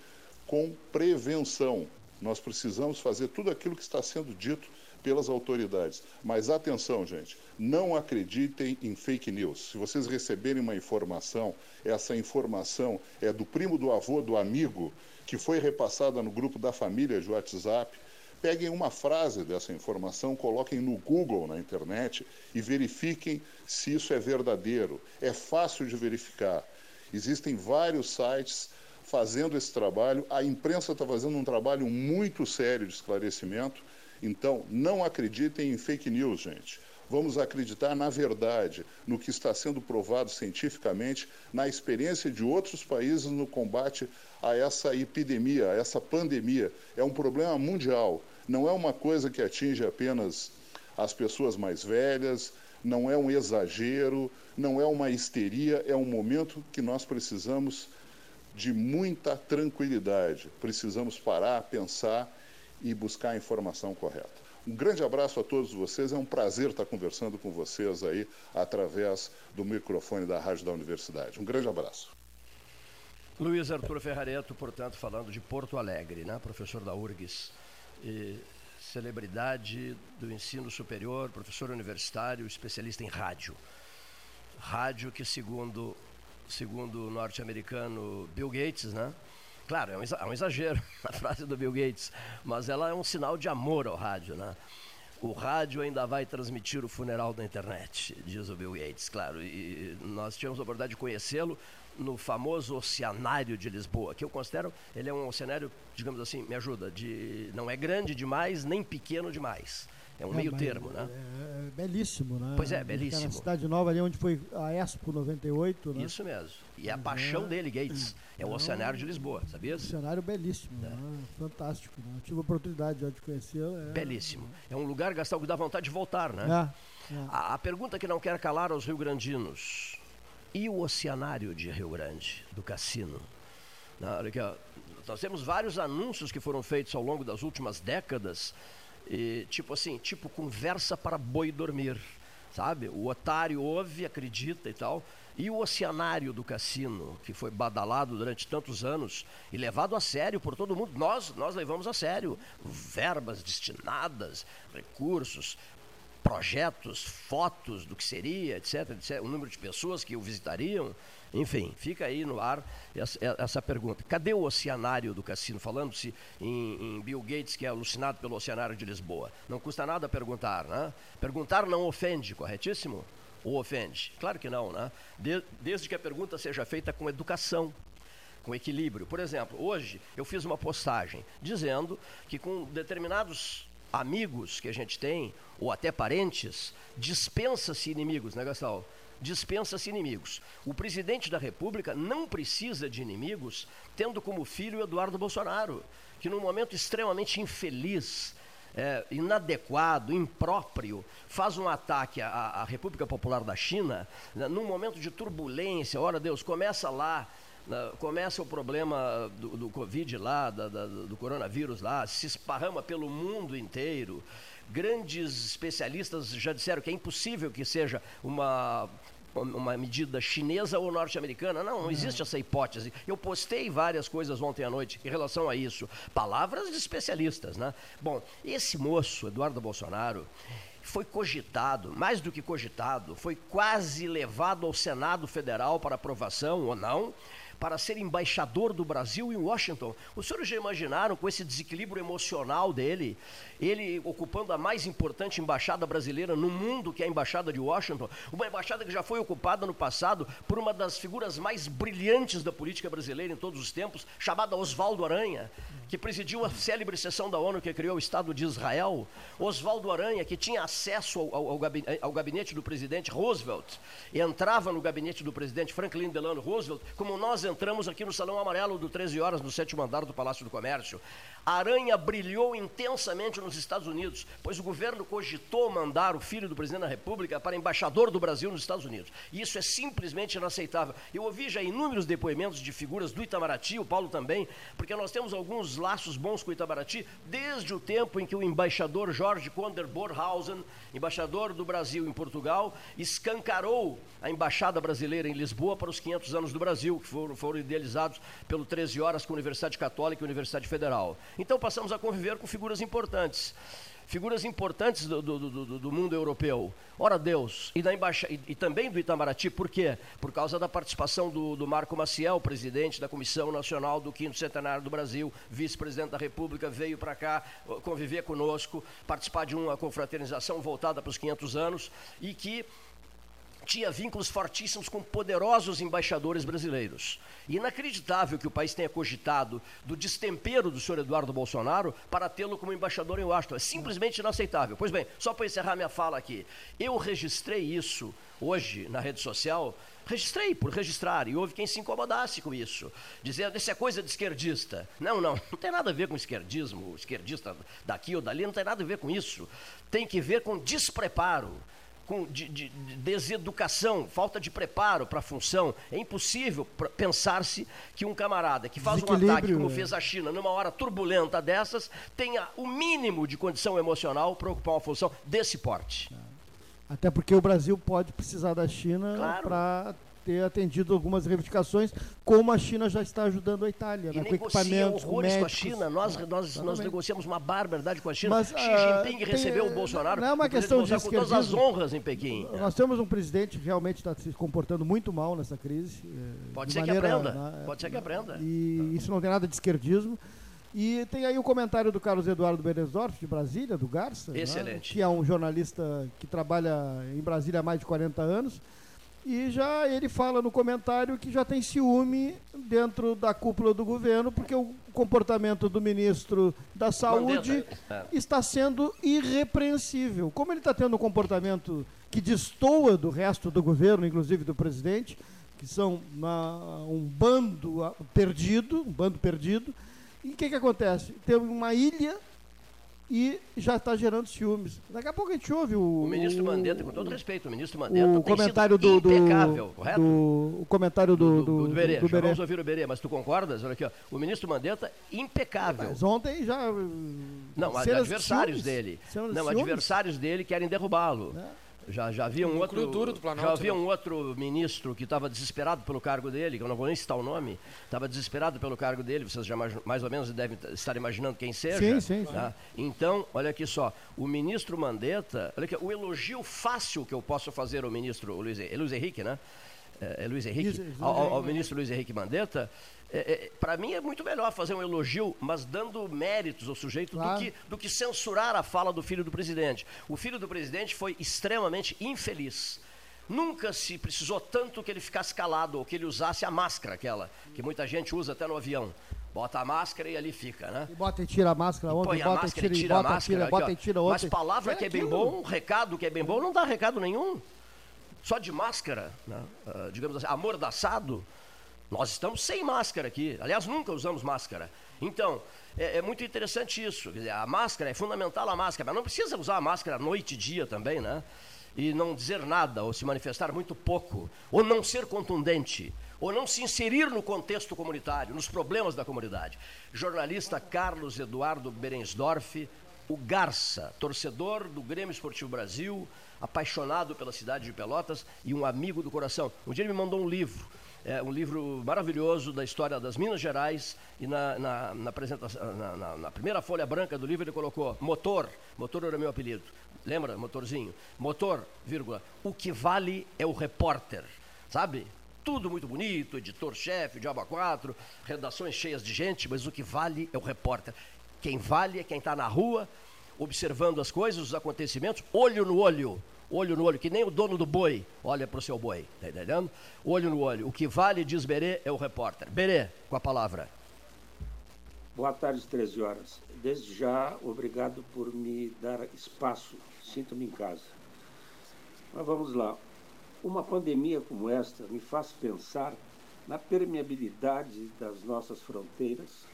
com prevenção. Nós precisamos fazer tudo aquilo que está sendo dito pelas autoridades. Mas atenção, gente, não acreditem em fake news. Se vocês receberem uma informação, essa informação é do primo, do avô, do amigo, que foi repassada no grupo da família de WhatsApp. Peguem uma frase dessa informação, coloquem no Google, na internet, e verifiquem se isso é verdadeiro. É fácil de verificar. Existem vários sites fazendo esse trabalho, a imprensa está fazendo um trabalho muito sério de esclarecimento. Então, não acreditem em fake news, gente. Vamos acreditar na verdade, no que está sendo provado cientificamente, na experiência de outros países no combate a essa epidemia, a essa pandemia. É um problema mundial. Não é uma coisa que atinge apenas as pessoas mais velhas, não é um exagero, não é uma histeria, é um momento que nós precisamos de muita tranquilidade. Precisamos parar, pensar e buscar a informação correta. Um grande abraço a todos vocês, é um prazer estar conversando com vocês aí através do microfone da Rádio da Universidade. Um grande abraço. Luiz Arthur Ferrareto, portanto, falando de Porto Alegre, né? professor da URGS, celebridade do ensino superior, professor universitário, especialista em rádio. Rádio que, segundo, segundo o norte-americano Bill Gates, né? Claro, é um exagero a frase do Bill Gates, mas ela é um sinal de amor ao rádio, né? O rádio ainda vai transmitir o funeral da internet, diz o Bill Gates, claro. E nós tivemos a oportunidade de conhecê-lo no famoso Oceanário de Lisboa, que eu considero, ele é um oceanário, digamos assim, me ajuda, de não é grande demais, nem pequeno demais. É um é, meio termo, né? É, é, belíssimo, né? Pois é, belíssimo. Na cidade nova ali onde foi a Expo 98, né? Isso mesmo. E é a paixão é, dele, Gates. É o Oceanário de Lisboa, sabia? Oceanário belíssimo, é. né? fantástico. Né? Eu tive a oportunidade já de conhecer. É, belíssimo. É um lugar, Gastão, que dá vontade de voltar, né? A, a pergunta que não quer calar aos rio-grandinos. E o Oceanário de Rio Grande, do Cassino? Na hora que, ó, nós temos vários anúncios que foram feitos ao longo das últimas décadas e, tipo assim, tipo conversa para boi dormir, sabe? O otário ouve, acredita e tal. E o oceanário do cassino, que foi badalado durante tantos anos e levado a sério por todo mundo, nós, nós levamos a sério. Verbas destinadas, recursos, projetos, fotos do que seria, etc, etc, o número de pessoas que o visitariam. Enfim, fica aí no ar essa, essa pergunta. Cadê o oceanário do cassino? Falando-se em, em, Bill Gates, que é alucinado pelo oceanário de Lisboa. Não custa nada perguntar, né? Perguntar não ofende, corretíssimo? Ou ofende? Claro que não, né? De, desde que a pergunta seja feita com educação, com equilíbrio. Por exemplo, hoje eu fiz uma postagem dizendo que com determinados amigos que a gente tem, ou até parentes, dispensa-se inimigos, né, Gastão? Dispensa-se inimigos. O presidente da República não precisa de inimigos, tendo como filho Eduardo Bolsonaro, que num momento extremamente infeliz, é, inadequado, impróprio, faz um ataque à, à, República Popular da China, né, num momento de turbulência, ora Deus, começa lá, né, começa o problema do, do Covid lá, da, da, do coronavírus lá, se esparrama pelo mundo inteiro. Grandes especialistas já disseram que é impossível que seja uma uma medida chinesa ou norte-americana. Não, não existe essa hipótese. Eu postei várias coisas ontem à noite em relação a isso. Palavras de especialistas, né? Bom, esse moço, Eduardo Bolsonaro, foi cogitado, mais do que cogitado, foi quase levado ao Senado Federal para aprovação ou não, para ser embaixador do Brasil em Washington. Os senhores já imaginaram com esse desequilíbrio emocional dele, ele ocupando a mais importante embaixada brasileira no mundo, que é a embaixada de Washington, uma embaixada que já foi ocupada no passado por uma das figuras mais brilhantes da política brasileira em todos os tempos, chamada Oswaldo Aranha, que presidiu a célebre sessão da ONU que criou o Estado de Israel. Oswaldo Aranha, que tinha acesso ao, ao, ao gabinete do presidente Roosevelt, entrava no gabinete do presidente Franklin Delano Roosevelt, como nós entramos aqui no Salão Amarelo do 13 horas, no sétimo andar do Palácio do Comércio. A Aranha brilhou intensamente nos Estados Unidos, pois o governo cogitou mandar o filho do presidente da República para embaixador do Brasil nos Estados Unidos. E isso é simplesmente inaceitável. Eu ouvi já inúmeros depoimentos de figuras do Itamaraty, o Paulo também, porque nós temos alguns laços bons com o Itamaraty desde o tempo em que o embaixador Jorge Konder Borhausen, embaixador do Brasil em Portugal, escancarou a embaixada brasileira em Lisboa para os 500 anos do Brasil, que foram, foram idealizados pelo 13 Horas com a Universidade Católica e a Universidade Federal. Então passamos a conviver com figuras importantes figuras importantes do, do, do, do, mundo europeu. Ora Deus, e, da embaixa, e, e, também do Itamaraty, por quê? Por causa da participação do, Marco Maciel, presidente da Comissão Nacional do Quinto Centenário do Brasil, vice-presidente da República, veio para cá conviver conosco, participar de uma confraternização voltada para os 500 anos e que tinha vínculos fortíssimos com poderosos embaixadores brasileiros. Inacreditável que o país tenha cogitado do destempero do senhor Eduardo Bolsonaro para tê-lo como embaixador em Washington. É simplesmente inaceitável. Pois bem, só para encerrar minha fala aqui, eu registrei isso hoje na rede social, registrei por registrar, e houve quem se incomodasse com isso, dizendo isso é coisa de esquerdista. Não, não, não tem nada a ver com esquerdismo, esquerdista daqui ou dali, não tem nada a ver com isso. Tem que ver com despreparo com, de, de, de deseducação, falta de preparo para a função. É impossível pensar-se que um camarada que faz um ataque, como é. fez a China, numa hora turbulenta dessas, tenha o mínimo de condição emocional para ocupar uma função desse porte. Até porque o Brasil pode precisar da China claro. para ter atendido algumas reivindicações, como a China já está ajudando a Itália, e né, com equipamentos, com, com a China. Nós, nós, nós negociamos uma barbaridade com a China. Mas, Xi Jinping uh, recebeu o Bolsonaro. Não é uma questão de com todas as honras em Pequim. Nós temos um presidente que realmente está se comportando muito mal nessa crise. Eh, Pode ser maneira, que aprenda. Né, Pode ser que aprenda. E isso não tem nada de esquerdismo. E tem aí o comentário do Carlos Eduardo Benedorf, de Brasília, do Garça. Né, Excelente. Né, que é um jornalista que trabalha em Brasília há mais de 40 anos e já ele fala no comentário que já tem ciúme dentro da cúpula do governo, porque o comportamento do ministro da Saúde é. está sendo irrepreensível. Como ele está tendo um comportamento que destoa do resto do governo, inclusive do presidente, que são uma, um bando perdido, um bando perdido, e o que, que acontece? Tem uma ilha e já está gerando ciúmes. Daqui a pouco a gente ouve o. O ministro Mandetta, com todo respeito, o ministro Mandetta o comentário do, do, impecável, correto? Do, o comentário do, do, do, do, Berê. Do. Vamos ouvir o Berê, mas tu concordas? Olha aqui, ó. O ministro Mandetta, impecável. Mas ontem já. Não, adversários dele. Não, adversários dele querem derrubá-lo. É. Já, já havia um, outro, já havia né? um outro ministro que estava desesperado pelo cargo dele, que eu não vou nem citar o nome, estava desesperado pelo cargo dele, vocês já mais, mais ou menos devem estar imaginando quem seja. Sim, sim, tá? sim. Então, olha aqui só, o ministro Mandetta, olha aqui, o elogio fácil que eu posso fazer ao ministro Luiz, Luiz Henrique, né? É, é Luiz Henrique, ao, ao ministro Luiz Henrique Mandetta, é, é, para mim é muito melhor fazer um elogio, mas dando méritos ao sujeito claro. do, que, do que censurar a fala do filho do presidente. O filho do presidente foi extremamente infeliz. Nunca se precisou tanto que ele ficasse calado ou que ele usasse a máscara, aquela que muita gente usa até no avião. Bota a máscara e ali fica, né? E bota e tira a máscara ontem, põe a bota máscara e tira, e bota, a máscara. Tira, bota e tira outra. Mas palavra é que é bem bom, recado que é bem bom, não dá recado nenhum. Só de máscara, né? uh, digamos assim, amordaçado, nós estamos sem máscara aqui. Aliás, nunca usamos máscara. Então, é, é muito interessante isso. A máscara é fundamental a máscara, mas não precisa usar a máscara noite e dia também, né? E não dizer nada, ou se manifestar muito pouco, ou não ser contundente, ou não se inserir no contexto comunitário, nos problemas da comunidade. Jornalista Carlos Eduardo Berensdorf, o Garça, torcedor do Grêmio Esportivo Brasil, apaixonado pela cidade de Pelotas e um amigo do coração. Um dia ele me mandou um livro é um livro maravilhoso da história das Minas Gerais e na, na, na apresentação, na, na, primeira folha branca do livro ele colocou motor, motor era meu apelido, lembra, motorzinho? Motor, vírgula, o que vale é o repórter, sabe? Tudo muito bonito, editor-chefe, Diaba 4, redações cheias de gente, mas o que vale é o repórter. Quem vale é quem está na rua, observando as coisas, os acontecimentos, olho no olho, olho no olho, que nem o dono do boi olha para o seu boi, tá entendendo? Olho no olho. O que vale, diz Berê, é o repórter. Berê, com a palavra. Boa tarde, 13 horas. Desde já, obrigado por me dar espaço. Sinto-me em casa. Mas vamos lá. Uma pandemia como esta me faz pensar na permeabilidade das nossas fronteiras,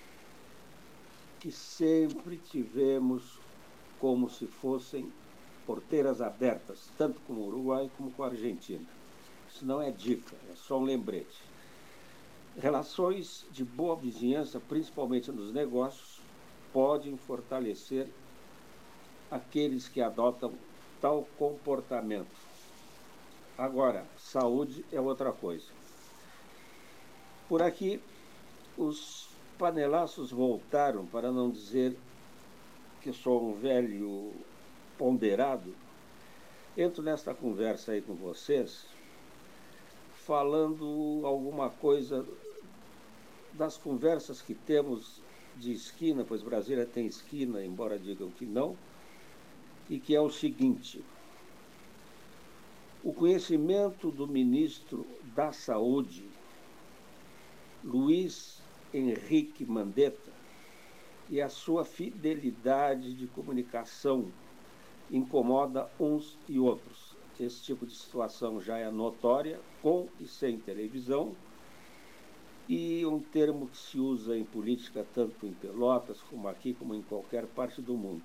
que sempre tivemos como se fossem porteiras abertas, tanto com o Uruguai como com a Argentina. Isso não é dica, é só um lembrete. Relações de boa vizinhança, principalmente nos negócios, podem fortalecer aqueles que adotam tal comportamento. Agora, saúde é outra coisa. Por aqui, os panelaços voltaram, para não dizer que sou um velho ponderado. Entro nesta conversa aí com vocês, falando alguma coisa das conversas que temos de esquina, pois Brasília tem esquina, embora digam que não, e que é o seguinte: o conhecimento do ministro da Saúde, Luiz Henrique Mandetta, e a sua fidelidade de comunicação incomoda uns e outros. Esse tipo de situação já é notória, com e sem televisão, e um termo que se usa em política tanto em Pelotas como aqui, como em qualquer parte do mundo.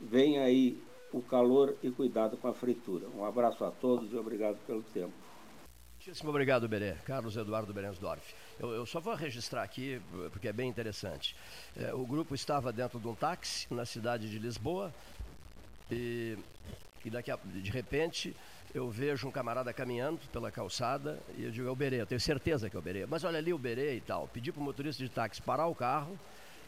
Vem aí o calor e cuidado com a fritura. Um abraço a todos e obrigado pelo tempo. Muitíssimo obrigado, Berê. Carlos Eduardo Berensdorf. Eu, eu, só vou registrar aqui, porque é bem interessante. É, o grupo estava dentro de um táxi na cidade de Lisboa e, e daqui a, de repente eu vejo um camarada caminhando pela calçada e eu digo, é o Berê, eu tenho certeza que é o Berê. Mas olha ali o Berê e tal. Pedi para o motorista de táxi parar o carro,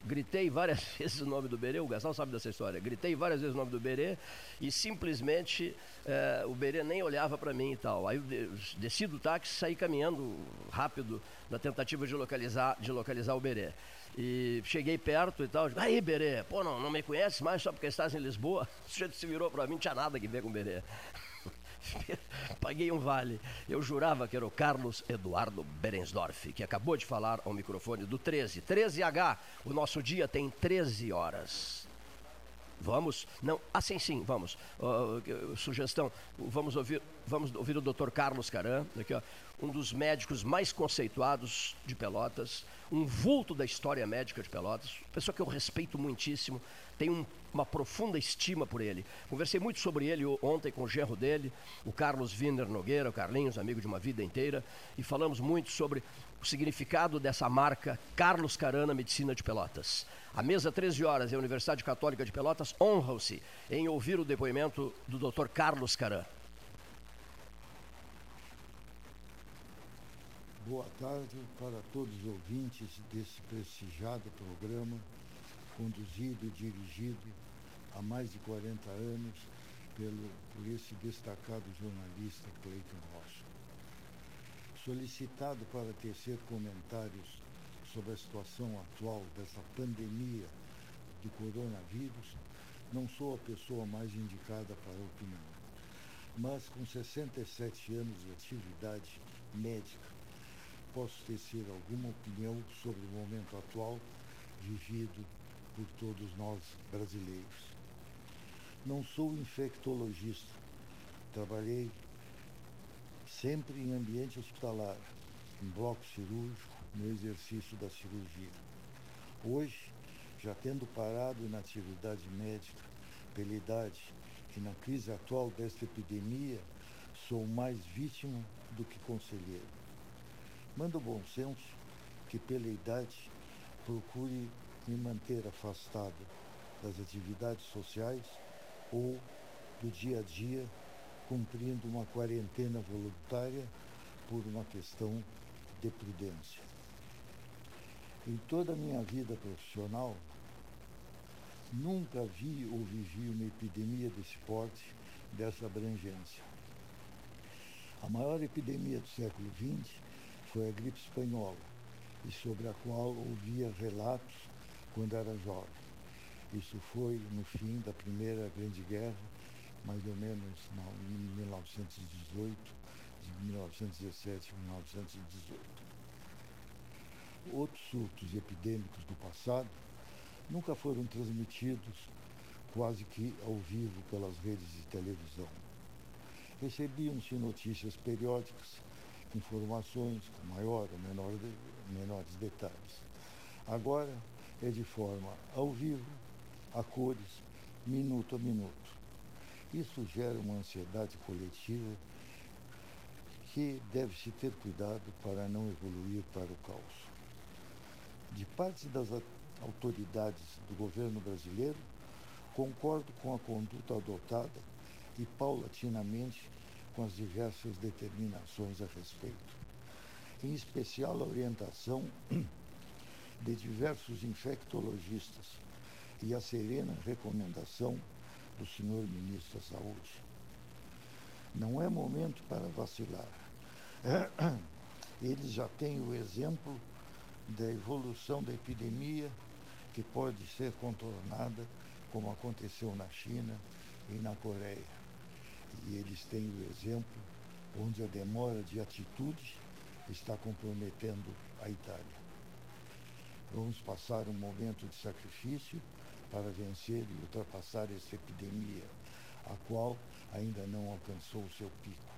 gritei várias vezes o nome do Berê, o Gastal sabe dessa história, gritei várias vezes o nome do Berê e simplesmente é, o Berê nem olhava para mim e tal. Aí eu desci do táxi saí caminhando rápido na tentativa de localizar, de localizar o Berê. E cheguei perto e tal, aí Berê, pô, não, não me conhece mais só porque estás em Lisboa? O sujeito se virou para mim, não tinha nada que ver com o Berê. Paguei um vale. Eu jurava que era o Carlos Eduardo Berensdorf, que acabou de falar ao microfone do 13. 13H, o nosso dia tem 13 horas. Vamos? Não, assim sim, vamos. Uh, sugestão, vamos ouvir, vamos ouvir o Dr. Carlos Caran, aqui, ó, um dos médicos mais conceituados de Pelotas, um vulto da história médica de Pelotas, pessoa que eu respeito muitíssimo, tenho um, uma profunda estima por ele. Conversei muito sobre ele ontem com o gerro dele, o Carlos Wiener Nogueira, o Carlinhos, amigo de uma vida inteira, e falamos muito sobre o significado dessa marca Carlos Carana Medicina de Pelotas. A mesa 13 horas e a Universidade Católica de Pelotas honram-se em ouvir o depoimento do Dr. Carlos Caran. Boa tarde para todos os ouvintes desse prestigiado programa conduzido e dirigido há mais de 40 anos pelo, por esse destacado jornalista Cleiton Rocha. Solicitado para tecer comentários sobre a situação atual dessa pandemia de coronavírus, não sou a pessoa mais indicada para a opinião. Mas com 67 anos de atividade médica, posso tecer alguma opinião sobre o momento atual vivido por todos nós brasileiros. Não sou infectologista. Trabalhei sempre em ambiente hospitalar, em bloco cirúrgico, no exercício da cirurgia. Hoje, já tendo parado na atividade médica pela idade e na crise atual desta epidemia, sou mais vítima do que conselheiro. Manda o bom senso que, pela idade, procure me manter afastado das atividades sociais ou do dia a dia, cumprindo uma quarentena voluntária por uma questão de prudência. Em toda a minha vida profissional, nunca vi ou vivi uma epidemia desse porte, dessa abrangência. A maior epidemia do século XX foi a gripe espanhola, e sobre a qual ouvia relatos quando era jovem. Isso foi no fim da Primeira Grande Guerra, mais ou menos em 1918, de 1917 a 1918. Outros surtos epidêmicos do passado nunca foram transmitidos quase que ao vivo pelas redes de televisão. Recebiam-se notícias periódicas, informações com maior ou menor de, menores detalhes. Agora, é de forma ao vivo, a cores, minuto a minuto. Isso gera uma ansiedade coletiva que deve-se ter cuidado para não evoluir para o caos. De parte das autoridades do governo brasileiro, concordo com a conduta adotada e paulatinamente com as diversas determinações a respeito. em especial a orientação de diversos infectologistas e a serena recomendação do senhor ministro da Saúde. Não é momento para vacilar. Eles já têm o exemplo da evolução da epidemia que pode ser contornada, como aconteceu na China e na Coreia. E eles têm o exemplo onde a demora de atitude está comprometendo a Itália. Vamos passar um momento de sacrifício para vencer e ultrapassar essa epidemia, a qual ainda não alcançou o seu pico.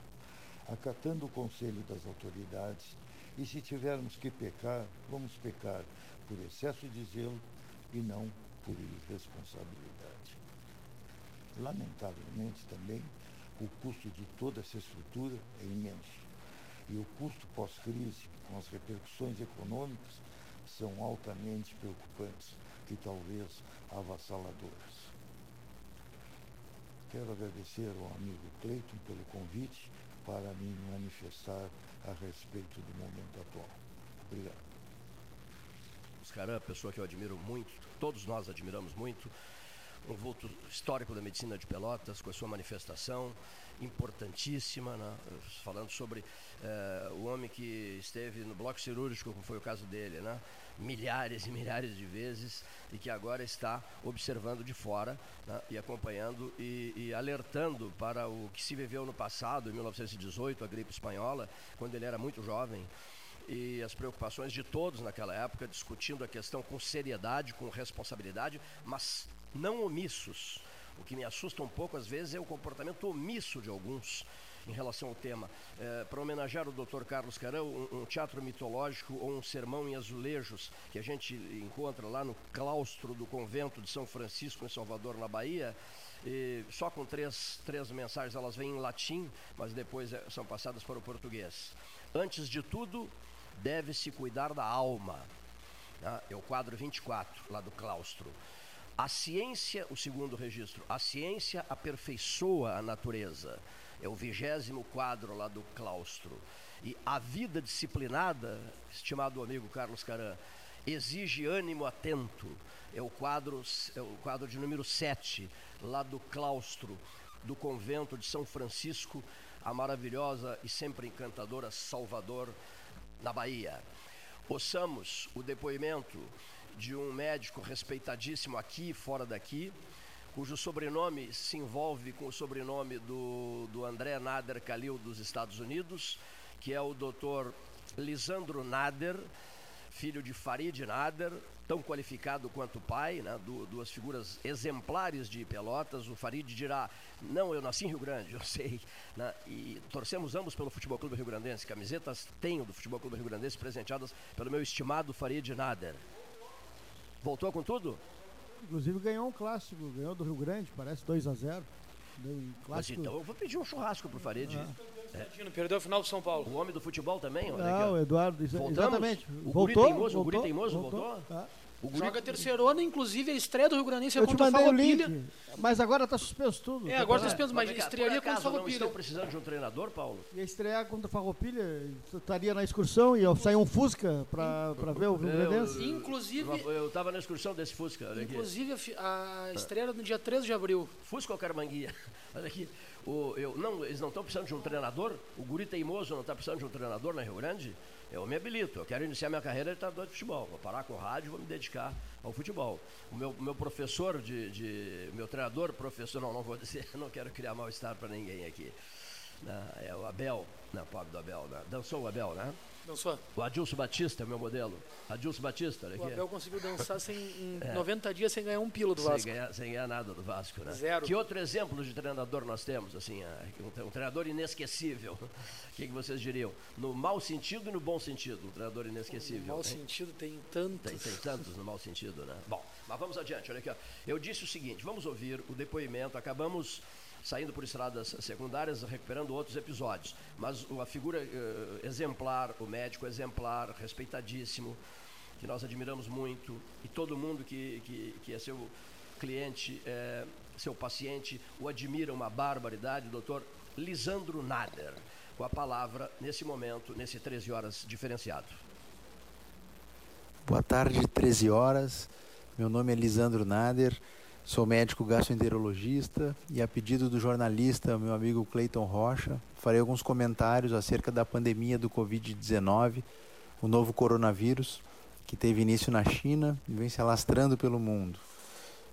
Acatando o conselho das autoridades, e se tivermos que pecar, vamos pecar por excesso de zelo e não por irresponsabilidade. Lamentavelmente também, o custo de toda essa estrutura é imenso. E o custo pós-crise, com as repercussões econômicas, são altamente preocupantes e talvez avassaladoras. Quero agradecer ao amigo Cleiton pelo convite para me manifestar a respeito do momento atual. Obrigado. Oscaran, pessoa que eu admiro muito, todos nós admiramos muito, um vulto histórico da medicina de Pelotas, com a sua manifestação importantíssima, né? falando sobre eh, o homem que esteve no bloco cirúrgico, como foi o caso dele, né? milhares e milhares de vezes e que agora está observando de fora né, e acompanhando e, e, alertando para o que se viveu no passado, em 1918, a gripe espanhola, quando ele era muito jovem. E as preocupações de todos naquela época, discutindo a questão com seriedade, com responsabilidade, mas não omissos. O que me assusta um pouco às vezes é o comportamento omisso de alguns em relação ao tema. É, para homenagear o Dr. Carlos Carão, um, um, teatro mitológico ou um sermão em azulejos que a gente encontra lá no claustro do convento de São Francisco, em Salvador, na Bahia. Só com três, três mensagens, elas vêm em latim, mas depois é, são passadas para o português. Antes de tudo, deve-se cuidar da alma. Né? É o quadro 24, lá do claustro. A ciência, o segundo registro, a ciência aperfeiçoa a natureza é o vigésimo quadro lá do claustro. E a vida disciplinada, estimado amigo Carlos Caran, exige ânimo atento. É o quadro, é o quadro de número 7, lá do claustro do convento de São Francisco, a maravilhosa e sempre encantadora Salvador, na Bahia. Ouçamos o depoimento de um médico respeitadíssimo aqui e fora daqui, cujo sobrenome se envolve com o sobrenome do, do André Nader Khalil dos Estados Unidos, que é o doutor Lisandro Nader, filho de Farid Nader, tão qualificado quanto o pai, né, duas figuras exemplares de Pelotas. O Farid dirá: Não, eu nasci em Rio Grande, eu sei. Né, e torcemos ambos pelo Futebol Clube Rio Grandense. Camisetas tenho do Futebol Clube Rio Grandense presenteadas pelo meu estimado Farid Nader. Voltou com tudo? Inclusive ganhou um clássico, ganhou do Rio Grande, parece 2 a 0 um Mas então eu vou pedir um churrasco pro Farid. Ah. É. Perdeu o final do São Paulo. O homem do futebol também? Não, o Eduardo, Voltamos? exatamente. O voltou, guri teimoso, voltou, o guri teimoso voltou? voltou? Ah. O Joga terceirona, inclusive a estreia do Rio Grandense é Eu te contra o Farroupilha. mas agora está suspenso tudo. É, agora está Tá- suspenso, mas estrearia contra o Farroupilha. estão precisando de um treinador, Paulo? Ia estrear contra o Farroupilha, estaria na excursão e sair um Fusca para ver o Rio Grandense. Inclusive, Eu estava na excursão desse Fusca, olha aqui. inclusive a estreia era no dia 13 de abril. Fusca ou Carmanguia? Olha aqui. O, eu, não, eles não estão precisando de um treinador? O guri teimoso não está precisando de um treinador na Rio Grande? Eu me habilito. Eu quero iniciar minha carreira de treinador de futebol. Vou parar com o rádio vou me dedicar ao futebol. O meu, meu professor de, de- Meu treinador, professor, não, não vou dizer, não quero criar mal-estar para ninguém aqui. Né, É o Abel. Não, pobre do Abel, né? Dançou o Abel, né? Dançou. O Adilson Batista é o meu modelo. Adilson Batista, olha O aqui. Abel conseguiu dançar sem, em 90 dias sem ganhar um pilo do Sem Vasco. ganhar, sem ganhar nada do Vasco, né? Zero. Que outro exemplo de treinador nós temos, assim, ah, um, tre- treinador inesquecível? O que, que vocês diriam? No mau sentido e no bom sentido, um treinador No inesquecível. mau hein? sentido tem tantos. Tem, tem tantos no mau sentido, né? Bom, mas vamos adiante, olha aqui. Ó. Eu disse o seguinte, vamos ouvir o depoimento, acabamos saindo por estradas secundárias, recuperando outros episódios. Mas a figura eh, exemplar, o médico exemplar, respeitadíssimo, que nós admiramos muito, e todo mundo que, que, que é seu cliente, eh, seu paciente, o admira uma barbaridade, o doutor Lisandro Nader. com a palavra nesse momento, nesse 13 horas diferenciado. Boa tarde, 13 horas. Meu nome é Lisandro Nader, sou médico gastroenterologista e a pedido do jornalista, meu amigo Cleiton Rocha, farei alguns comentários acerca da pandemia do Covid-19, o novo coronavírus, que teve início na China e vem se alastrando pelo mundo.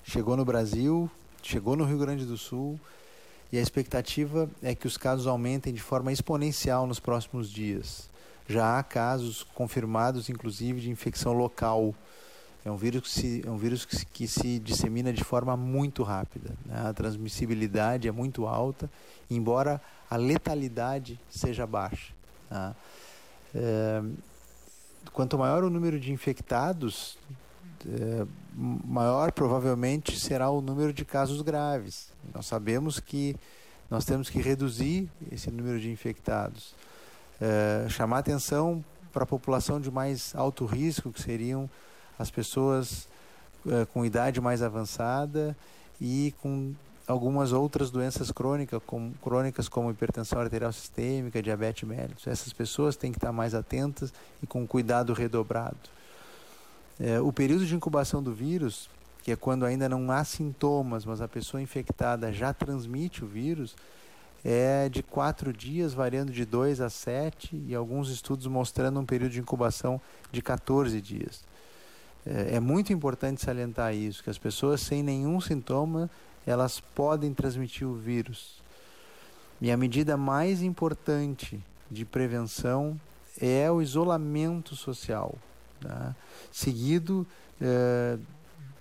Chegou no Brasil, chegou no Rio Grande do Sul e a expectativa é que os casos aumentem de forma exponencial nos próximos dias. Já há casos confirmados, inclusive, de infecção local é um vírus que se, é um vírus que se, que se dissemina de forma muito rápida. Né? A transmissibilidade é muito alta, embora a letalidade seja baixa. Tá? É, quanto maior o número de infectados, é, maior provavelmente será o número de casos graves. Nós sabemos que nós temos que reduzir esse número de infectados. É, chamar atenção para a população de mais alto risco, que seriam as pessoas uh, com idade mais avançada e com algumas outras doenças crônicas, como, crônicas como hipertensão arterial sistêmica, diabetes mellitus. Essas pessoas têm que estar mais atentas e com cuidado redobrado. É, o período de incubação do vírus, que é quando ainda não há sintomas, mas a pessoa infectada já transmite o vírus, é de quatro dias, variando de dois a sete, e alguns estudos mostrando um período de incubação de 14 dias. É, é muito importante salientar isso, que as pessoas sem nenhum sintoma, elas podem transmitir o vírus. E a medida mais importante de prevenção é o isolamento social, tá? seguido é,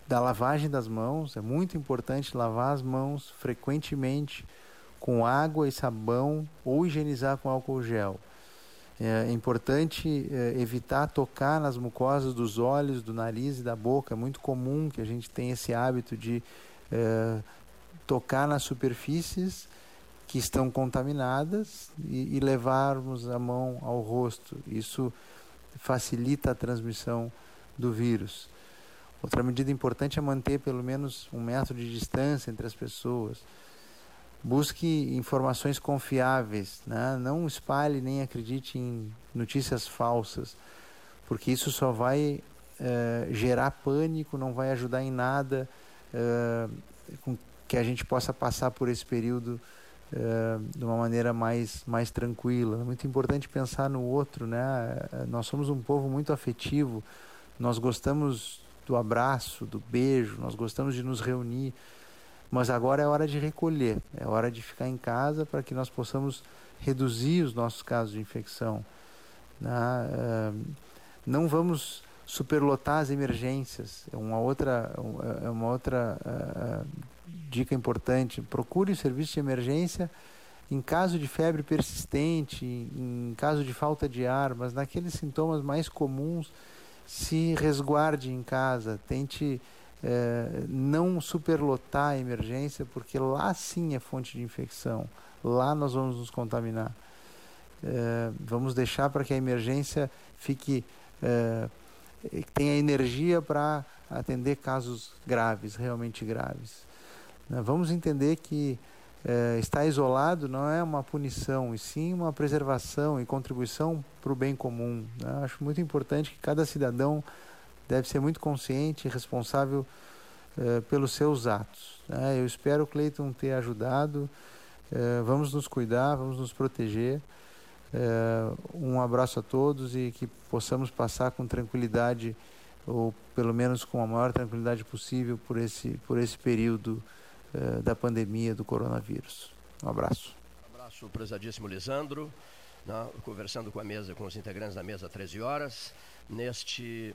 da lavagem das mãos. É muito importante lavar as mãos frequentemente com água e sabão ou higienizar com álcool gel. É importante é, evitar tocar nas mucosas dos olhos, do nariz e da boca. É muito comum que a gente tenha esse hábito de é, tocar nas superfícies que estão contaminadas e, e, levarmos a mão ao rosto. Isso facilita a transmissão do vírus. Outra medida importante é manter pelo menos um metro de distância entre as pessoas. Busque informações confiáveis, né? não espalhe nem acredite em notícias falsas, porque isso só vai uh, gerar pânico, não vai ajudar em nada uh, com que a gente possa passar por esse período uh, de uma maneira mais, mais tranquila. É muito importante pensar no outro, né? Nós somos um povo muito afetivo, nós gostamos do abraço, do beijo, nós gostamos de nos reunir. Mas agora é hora de recolher, é hora de ficar em casa para que nós possamos reduzir os nossos casos de infecção. Né? não vamos superlotar as emergências. É uma outra, é uma outra uh, dica importante. Procure o serviço de emergência em caso de febre persistente, em caso de falta de ar, mas naqueles sintomas mais comuns, se resguarde em casa, tente é, não superlotar a emergência, porque lá sim é fonte de infecção, lá nós vamos nos contaminar. É, vamos deixar para que a emergência fique é, tenha energia para atender casos graves, realmente graves. Né, vamos entender que é, estar isolado não é uma punição, e sim uma preservação e contribuição para o bem comum. Né? Acho muito importante que cada cidadão deve ser muito consciente e responsável eh, pelos seus atos. Né? Eu espero, Cleiton, ter ajudado. Eh, vamos nos cuidar, vamos nos proteger. Eh, um abraço a todos e que possamos passar com tranquilidade, ou pelo menos com a maior tranquilidade possível, por esse, por esse período da pandemia do coronavírus. Um abraço. Um abraço, prezadíssimo Lisandro. Né? Conversando com a mesa, com os integrantes da mesa, 13 horas. Neste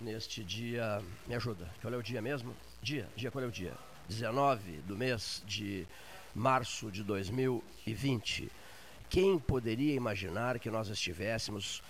neste dia. Me ajuda, qual é o dia mesmo? Dia, dia, qual é o dia? 19 do mês de março de 2020. Quem poderia imaginar que nós estivéssemos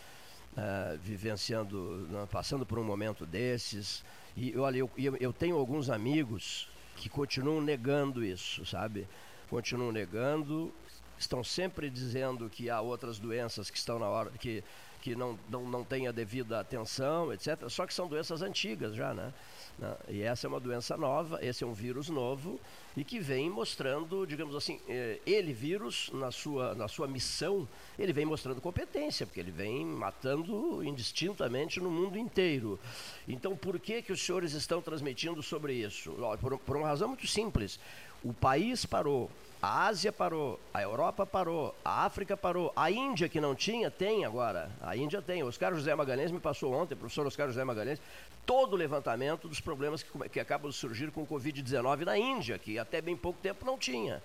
uh, vivenciando, uh, passando por um momento desses? E olha, eu, eu, eu tenho alguns amigos que continuam negando isso, sabe? Continuam negando, estão sempre dizendo que há outras doenças que estão na hora, que que não, não, não tem a devida atenção, etc. Só que são doenças antigas já, né? né? E essa é uma doença nova, esse é um vírus novo e que vem mostrando, digamos assim, eh, ele, vírus, na sua, na sua missão, ele vem mostrando competência, porque ele vem matando indistintamente no mundo inteiro. Então, por que, que os senhores estão transmitindo sobre isso? Por, por uma razão muito simples. O país parou, a Ásia parou, a Europa parou, a África parou, a Índia que não tinha, tem agora. A Índia tem. Oscar José Magalhães me passou ontem, professor Oscar José Magalhães, todo o levantamento dos problemas que, que acabam de surgir com o Covid-19 na Índia, que até bem pouco tempo não tinha.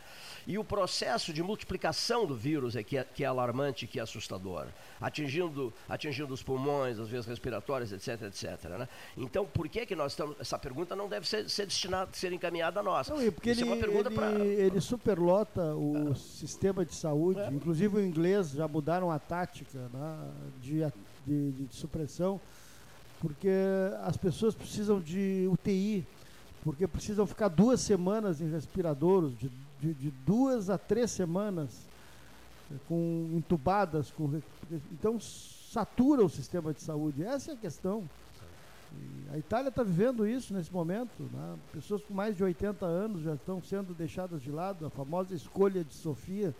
E o processo de multiplicação do vírus é que é, que é alarmante, que é assustador, atingindo, atingindo os pulmões, as vias respiratórias, etc, etc. né? Então, por que que nós estamos... Essa pergunta não deve ser, ser destinada, ser encaminhada a nós. Não, e porque Isso ele, é uma pergunta ele, para... ele superlota o sistema de saúde, É. inclusive o inglês já mudaram a tática né, de, de, de supressão, porque as pessoas precisam de UTI, porque precisam ficar duas semanas em respiradouros, de, de, de duas a três semanas, eh, com entubadas, com, então satura o sistema de saúde. Essa é a questão. E a Itália está vivendo isso nesse momento. né? Pessoas com mais de 80 anos já estão sendo deixadas de lado. A famosa escolha de Sofia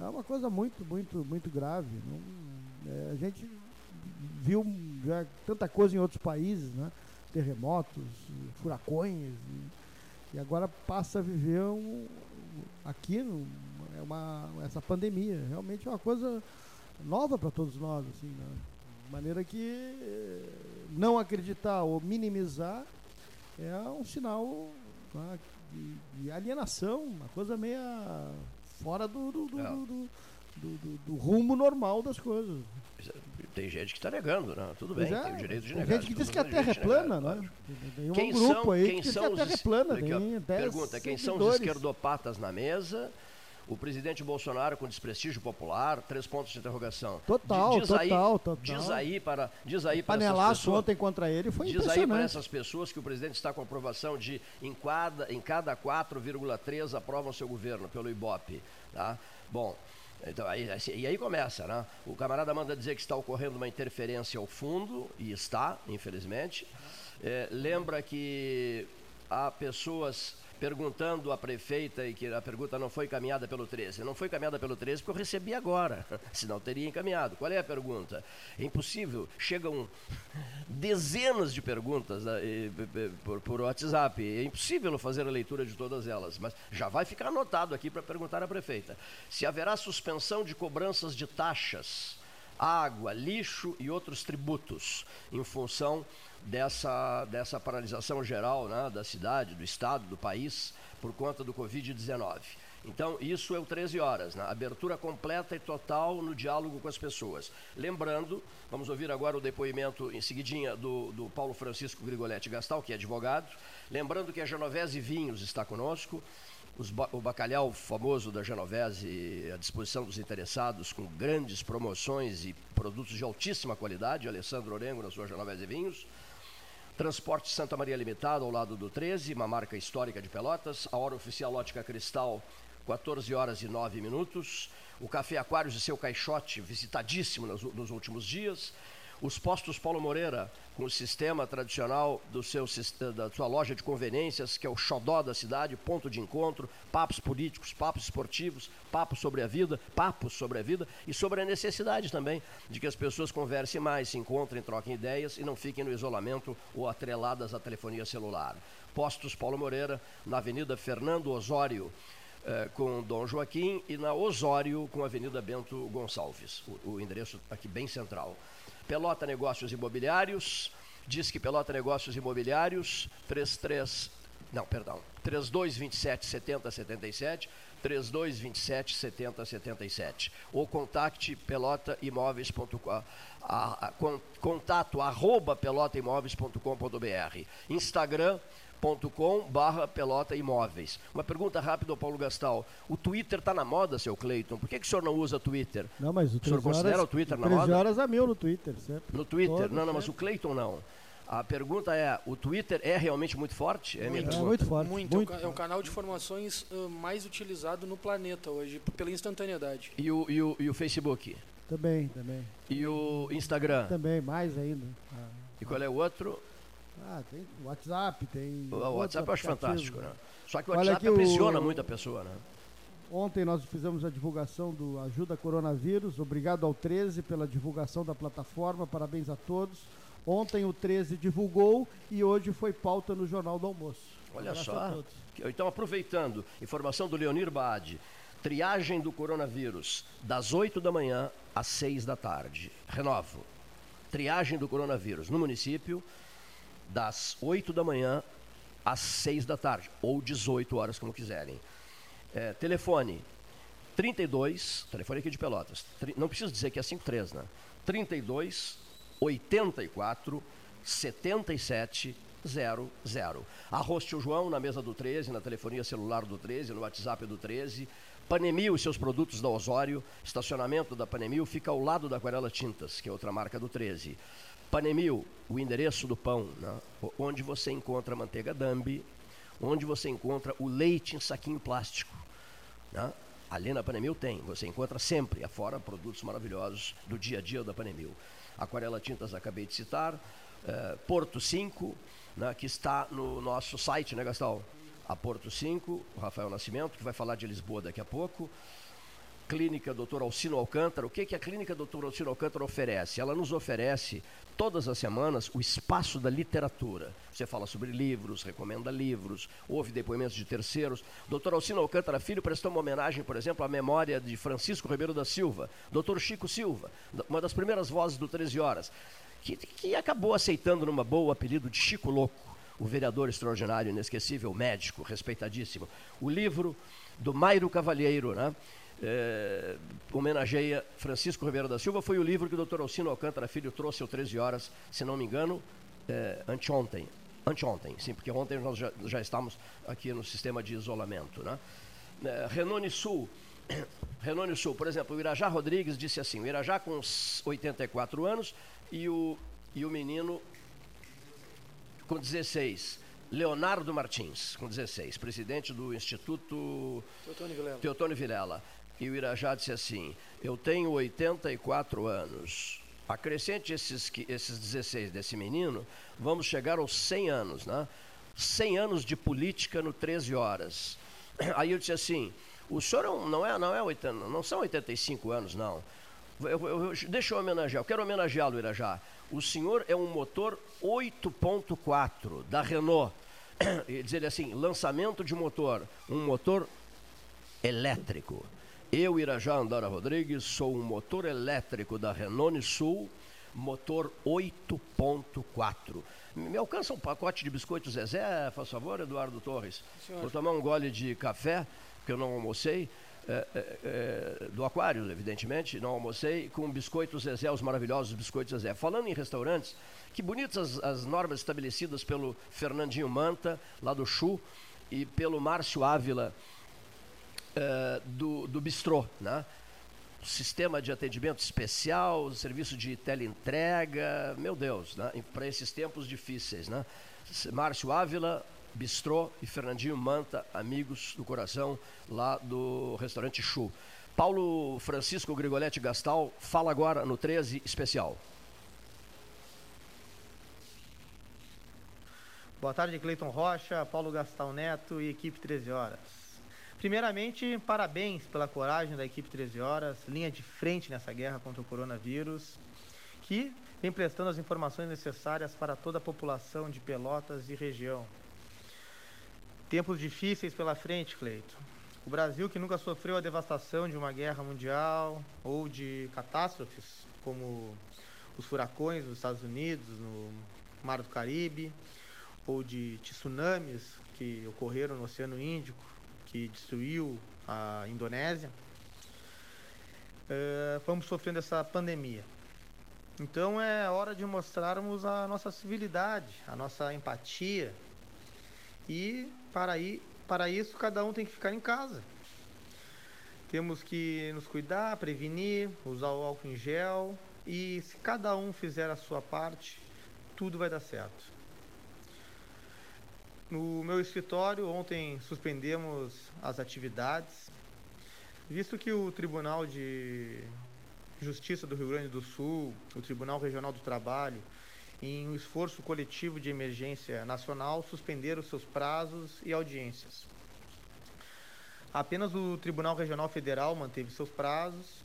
é uma coisa muito, muito, muito grave. Não- é, a gente viu já tanta coisa em outros países, né? terremotos, furacões, e, e agora passa a viver um, aqui no- é uma, essa pandemia. Realmente é uma coisa nova para todos nós. Assim, né? De maneira que eh, não acreditar ou minimizar é um sinal né, de, de alienação, uma coisa meio fora do, do, É. do- do- do- do- do rumo normal das coisas. Tem gente que está negando, né? Tudo bem, é, tem o direito de tem negar. gente que diz que a Terra é negar, plana, né? Tem um Quem grupo são, aí quem que diz que são a Terra os, é plana. aqui, Tem pergunta, quem são os esquerdopatas na mesa? O presidente Bolsonaro com desprestígio popular, três pontos de interrogação. Total, Di- diz aí, total, total. Diz aí para, diz aí para essas Panelaço pessoas, ontem contra ele foi Diz aí para essas pessoas que o presidente está com aprovação de em cada, em cada 4,3 aprovam seu governo pelo Ibope. Tá? Bom, então, aí, assim, e aí começa, né? O camarada manda dizer que está ocorrendo uma interferência ao fundo, e está, infelizmente. É, lembra que há pessoas perguntando à prefeita e que a pergunta não foi encaminhada pelo 13. Não foi encaminhada pelo 13 porque eu recebi agora, senão teria encaminhado. Qual é a pergunta? É impossível, chegam dezenas de perguntas né, e, e, e, por, por WhatsApp. É impossível fazer a leitura de todas elas, mas já vai ficar anotado aqui para perguntar à prefeita. Se haverá suspensão de cobranças de taxas, água, lixo e outros tributos em função dessa, dessa paralisação geral né, da cidade, do estado, do país, por conta do Covid-19. Então, isso é o 13 horas, né? abertura completa e total no diálogo com as pessoas. Lembrando, vamos ouvir agora o depoimento em seguidinha do, do Paulo Francisco Grigoletti Gastal, que é advogado. Lembrando que a Genovese Vinhos está conosco, o bacalhau famoso da Genovese à disposição dos interessados, com grandes promoções e produtos de altíssima qualidade, Alessandro Orengo na sua Genovese Vinhos. Transporte Santa Maria Limitada, ao lado do 13, uma marca histórica de Pelotas. A hora oficial Ótica Cristal, 14 horas e 9 minutos. O Café Aquários e seu caixote, visitadíssimo nos, nos últimos dias. Os postos Paulo Moreira, com o sistema tradicional do seu, da sua loja de conveniências, que é o xodó da cidade, ponto de encontro, papos políticos, papos esportivos, papos sobre a vida, papos sobre a vida e sobre a necessidade também de que as pessoas conversem mais, se encontrem, troquem ideias e não fiquem no isolamento ou atreladas à telefonia celular. Postos Paulo Moreira, na Avenida Fernando Osório, eh, com Dom Joaquim e na Osório com a Avenida Bento Gonçalves, o, o endereço aqui bem central. Pelota Negócios Imobiliários, diz que Pelota Negócios Imobiliários, 33, não, perdão, 3227 7077, 3227 7077. Ou contacte pelotaimóveis.com, contato arroba pelotaimóveis.com.br. Instagram com barra pelota imóveis. Uma pergunta rápida ao Paulo Gastal. O Twitter está na moda, seu Cleiton? Por que, que o senhor não usa Twitter? Não, mas o O senhor 13 considera horas, o Twitter na 13 moda? horas a mil no Twitter, certo? No Twitter? Todo não, não, mas o. Cleiton não. A pergunta é, o Twitter é realmente muito forte? É Muito. É muito forte. Muito, muito é, o ca- é o canal de informações mais utilizado no planeta hoje, pela instantaneidade. E o, e, o, e o Facebook? Também, também. E o Instagram? Também, mais ainda. E qual é o outro? Ah, tem WhatsApp, tem. O WhatsApp eu acho fantástico, né? Só que o WhatsApp aqui o- aprisiona muito a pessoa, né? Ontem nós fizemos a divulgação do Ajuda Coronavírus. Obrigado ao 13 pela divulgação da plataforma. Parabéns a todos. Ontem o 13 divulgou e hoje foi pauta no Jornal do Almoço. Olha a só. Então, aproveitando, informação do Leonir Baade. Triagem do coronavírus, das 8 da manhã às 6 da tarde. Renovo. Triagem do coronavírus no município, das 8 da manhã às 6 da tarde, ou 18 horas, como quiserem. É, telefone 32, telefone aqui de Pelotas, não preciso dizer que é 53, né? 32 84 77 00. Arroz Tio João na mesa do 13, na telefonia celular do 13, no WhatsApp do 13. Panemil e seus produtos da Osório. Estacionamento da Panemil fica ao lado da Aquarela Tintas, que é outra marca do 13. Panemil, o endereço do pão, né? Onde você encontra a manteiga Dambi, onde você encontra o leite em saquinho plástico. né? Ali na Panemil tem, você encontra sempre, afora produtos maravilhosos do dia a dia da Panemil. Aquarela Tintas acabei de citar, eh, Porto 5, né, que está no nosso site, né Gastão? A Porto 5, o Rafael Nascimento, que vai falar de Lisboa daqui a pouco. Clínica Dr. Alcino Alcântara. O que, que a Clínica Dr. Alcino Alcântara oferece? Ela nos oferece, todas as semanas, o espaço da literatura. Você fala sobre livros, recomenda livros, ouve depoimentos de terceiros. Dr. Alcino Alcântara Filho prestou uma homenagem, por exemplo, à memória de Francisco Ribeiro da Silva, Dr. Chico Silva, uma das primeiras vozes do 13 Horas, que, que acabou aceitando numa boa o apelido de Chico Louco o vereador extraordinário, inesquecível, médico, respeitadíssimo. O livro do Mairo Cavalheiro, né? É, homenageia Francisco Ribeiro da Silva, foi o livro que o Dr. Alcino Alcântara Filho trouxe ao 13 horas, se não me engano, é, anteontem. Anteontem, sim, porque ontem nós já, já estamos aqui no sistema de isolamento. Né? É, Renone Sul, Renone Sul, por exemplo, o Irajá Rodrigues disse assim, o Irajá com uns 84 anos e o, e o menino com 16. Leonardo Martins, com 16, presidente do Instituto Teotônio Vilela. Teotônio Vilela. E o Irajá disse assim: Eu tenho 84 anos. Acrescente esses, esses 16 desse menino, vamos chegar aos 100 anos, né? 100 anos de política no 13 horas. Aí eu disse assim: O senhor é não, é, não, é 80, não são 85 anos, não. Eu- eu- deixa eu homenagear, eu quero homenageá-lo, Irajá. O senhor é um motor 8.4 da Renault. E diz ele assim: lançamento de motor, um motor elétrico. Eu, Irajá Andara Rodrigues, sou um motor elétrico da Renault Sul, motor 8.4. Me alcança um pacote de biscoitos Zezé, faz favor, Eduardo Torres? Senhor. Vou tomar um gole de café, que eu não almocei, é, é, é, do aquário, evidentemente, não almocei, com biscoitos Zezé, os maravilhosos biscoitos Zezé. Falando em restaurantes, que bonitas as, as normas estabelecidas pelo Fernandinho Manta, lá do Chu, e pelo Márcio Ávila, eh, do, do bistrô, né? Sistema de atendimento especial, serviço de teleentrega, meu Deus, né? Para esses tempos difíceis, né? Márcio Ávila, bistrô e Fernandinho Manta, amigos do coração, lá do restaurante Chu. Paulo Francisco Grigoletti Gastal, fala agora no 13 especial. Boa tarde, Cleiton Rocha, Paulo Gastal Neto e equipe 13 Horas. Primeiramente, parabéns pela coragem da equipe 13 Horas, linha de frente nessa guerra contra o coronavírus, que vem prestando as informações necessárias para toda a população de Pelotas e região. Tempos difíceis pela frente, Cleito. O Brasil, que nunca sofreu a devastação de uma guerra mundial ou de catástrofes, como os furacões dos Estados Unidos, no Mar do Caribe, ou de tsunamis que ocorreram no Oceano Índico, que destruiu a Indonésia, eh, vamos sofrendo essa pandemia. Então é hora de mostrarmos a nossa civilidade, a nossa empatia. E para, aí, para isso cada um tem que ficar em casa. Temos que nos cuidar, prevenir, usar o álcool em gel e se cada um fizer a sua parte, tudo vai dar certo. No meu escritório, ontem suspendemos as atividades, visto que o Tribunal de Justiça do Rio Grande do Sul, o Tribunal Regional do Trabalho, em um esforço coletivo de emergência nacional, suspenderam seus prazos e audiências. Apenas o Tribunal Regional Federal manteve seus prazos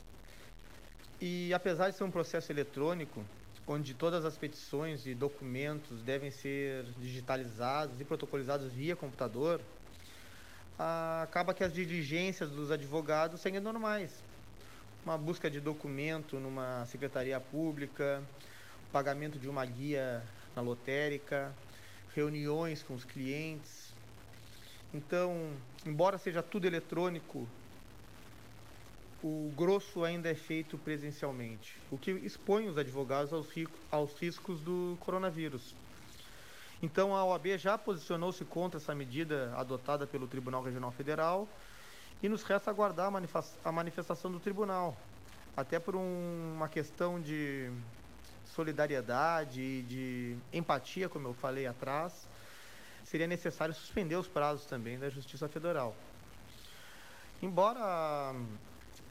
e, apesar de ser um processo eletrônico, onde todas as petições e documentos devem ser digitalizados e protocolizados via computador, acaba que as diligências dos advogados seguem normais. Uma busca de documento numa secretaria pública, pagamento de uma guia na lotérica, reuniões com os clientes. Então, embora seja tudo eletrônico, o grosso ainda é feito presencialmente, o que expõe os advogados aos, aos riscos do coronavírus. Então a OAB já posicionou-se contra essa medida adotada pelo Tribunal Regional Federal e nos resta aguardar a manifestação do tribunal, até por um, uma questão de solidariedade e de empatia, como eu falei atrás, seria necessário suspender os prazos também da Justiça Federal. Embora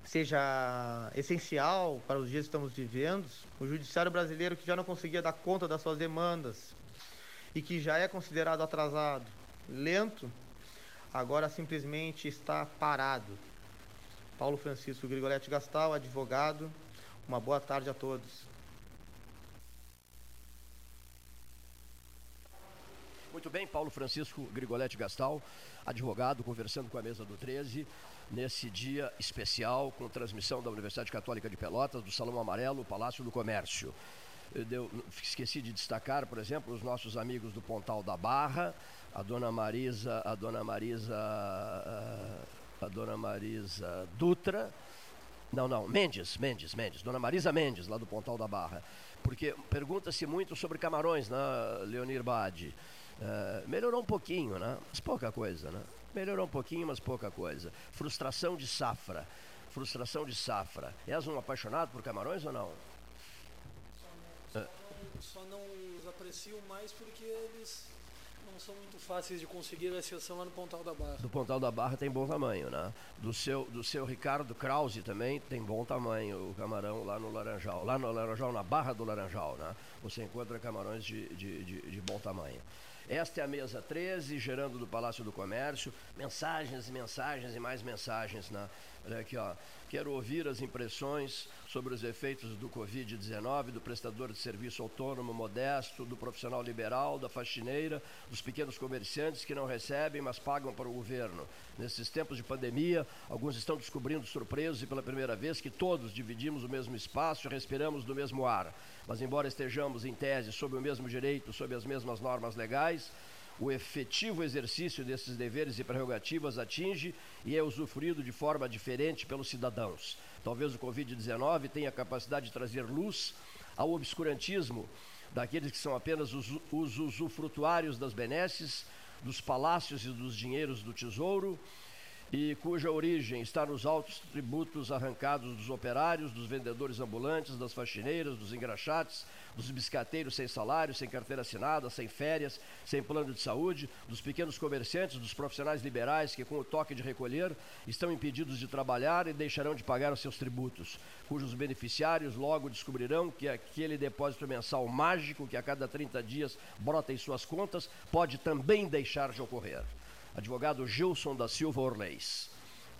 seja essencial para os dias que estamos vivendo, o judiciário brasileiro que já não conseguia dar conta das suas demandas e que já é considerado atrasado, lento, agora simplesmente está parado. Paulo Francisco Grigoletti Gastal, advogado, uma boa tarde a todos. Muito bem, Paulo Francisco Grigoletti Gastal, advogado, conversando com a mesa do 13, nesse dia especial, com transmissão da Universidade Católica de Pelotas, do Salão Amarelo, Palácio do Comércio. Eu esqueci de destacar, por exemplo, os nossos amigos do Pontal da Barra, a dona Marisa, a dona Marisa, a dona Marisa Dutra, não, não, Mendes, Mendes, Mendes, dona Marisa Mendes, lá do Pontal da Barra. Porque pergunta-se muito sobre camarões, né, Leonir Bade? Uh, melhorou um pouquinho, né? Mas pouca coisa, né? Melhorou um pouquinho, mas pouca coisa. Frustração de safra. Frustração de safra. És um apaixonado por camarões ou não? Só não, só não os aprecio mais porque eles não são muito fáceis de conseguir a exceção lá no Pontal da Barra. Do Pontal da Barra tem bom tamanho, né? Do seu, do seu Ricardo Krause também tem bom tamanho o camarão lá no Laranjal. Lá no Laranjal, na Barra do Laranjal, né? Você encontra camarões de, de, de, de bom tamanho. Esta é a mesa 13, gerando do Palácio do Comércio. Mensagens, mensagens e mais mensagens. Né? Olha aqui, ó. Quero ouvir as impressões sobre os efeitos do Covid-19, do prestador de serviço autônomo modesto, do profissional liberal, da faxineira, dos pequenos comerciantes que não recebem, mas pagam para o governo. Nesses tempos de pandemia, alguns estão descobrindo surpresos e pela primeira vez que todos dividimos o mesmo espaço e respiramos do mesmo ar. Mas, embora estejamos, em tese, sob o mesmo direito, sob as mesmas normas legais, o efetivo exercício desses deveres e prerrogativas atinge e é usufruído de forma diferente pelos cidadãos. Talvez o Covid-19 tenha a capacidade de trazer luz ao obscurantismo daqueles que são apenas os, os usufrutuários das benesses, dos palácios e dos dinheiros do tesouro e cuja origem está nos altos tributos arrancados dos operários, dos vendedores ambulantes, das faxineiras, dos engraxates, dos biscateiros sem salário, sem carteira assinada, sem férias, sem plano de saúde, dos pequenos comerciantes, dos profissionais liberais que, com o toque de recolher, estão impedidos de trabalhar e deixarão de pagar os seus tributos, cujos beneficiários logo descobrirão que aquele depósito mensal mágico que a cada 30 dias brota em suas contas pode também deixar de ocorrer advogado Gilson da Silva Orleis.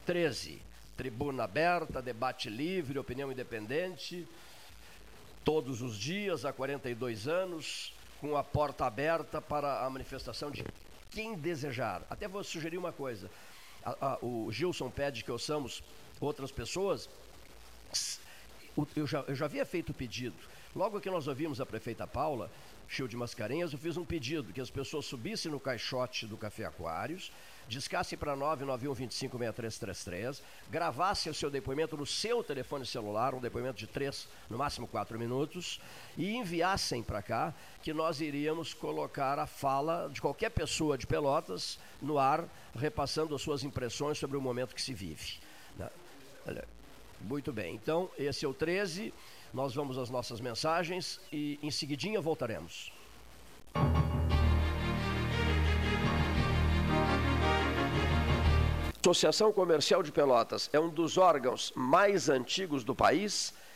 13. Tribuna aberta, debate livre, opinião independente, todos os dias, há 42 anos, com a porta aberta para a manifestação de quem desejar. Até vou sugerir uma coisa: a, a, o Gilson pede que ouçamos outras pessoas. Eu já, eu já havia feito o pedido. Logo que nós ouvimos a prefeita Paula, Show de Mascarenhas, eu fiz um pedido que as pessoas subissem no caixote do Café Aquários, discassem para 991256333, gravassem o seu depoimento no seu telefone celular, um depoimento de 3, no máximo 4 minutos, e enviassem para cá, que nós iríamos colocar a fala de qualquer pessoa de Pelotas no ar, repassando as suas impressões sobre o momento que se vive. Né? Muito bem, então esse é o 13. Nós vamos às nossas mensagens e em seguidinha voltaremos. Associação Comercial de Pelotas é um dos órgãos mais antigos do país,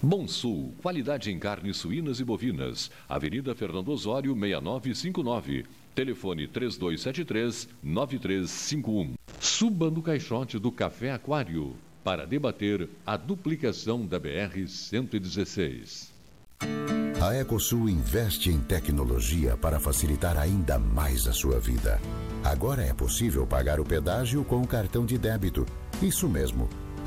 Bom Sul, qualidade em carnes suínas e bovinas. Avenida Fernando Osório, 6959. Telefone 3273-9351. Suba no caixote do Café Aquário para debater a duplicação da BR-116. A Ecosul investe em tecnologia para facilitar ainda mais a sua vida. Agora é possível pagar o pedágio com o cartão de débito. Isso mesmo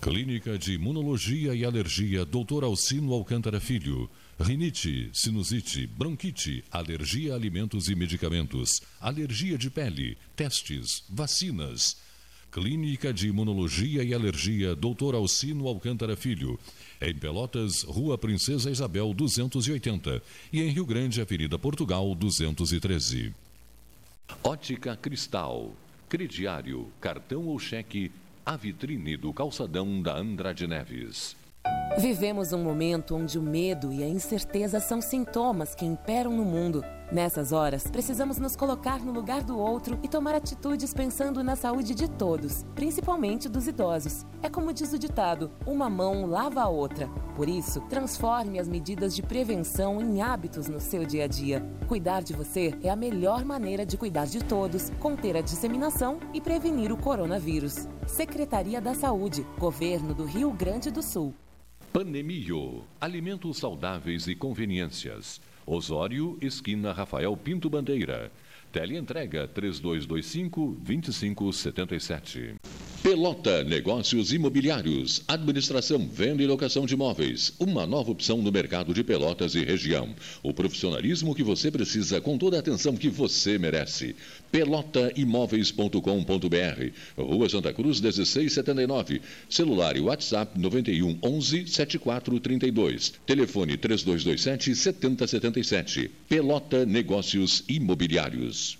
Clínica de Imunologia e Alergia Dr. Alcino Alcântara Filho. Rinite, sinusite, bronquite, alergia a alimentos e medicamentos, alergia de pele, testes, vacinas. Clínica de Imunologia e Alergia Dr. Alcino Alcântara Filho. Em Pelotas, Rua Princesa Isabel 280 e em Rio Grande, Avenida Portugal 213. Ótica Cristal. Crediário, cartão ou cheque a vitrine do calçadão da Andrade Neves. Vivemos um momento onde o medo e a incerteza são sintomas que imperam no mundo. Nessas horas, precisamos nos colocar no lugar do outro e tomar atitudes pensando na saúde de todos, principalmente dos idosos. É como diz o ditado: uma mão lava a outra. Por isso, transforme as medidas de prevenção em hábitos no seu dia a dia. Cuidar de você é a melhor maneira de cuidar de todos, conter a disseminação e prevenir o coronavírus. Secretaria da Saúde, Governo do Rio Grande do Sul. Panemio, alimentos saudáveis e conveniências. Osório, esquina Rafael Pinto Bandeira. Teleentrega 3225 2577. Pelota Negócios Imobiliários. Administração, venda e locação de imóveis. Uma nova opção no mercado de Pelotas e região. O profissionalismo que você precisa com toda a atenção que você merece. Pelotaimóveis.com.br. Rua Santa Cruz 1679. Celular e WhatsApp 91 11 7432. Telefone 3227 7077. Pelota Negócios Imobiliários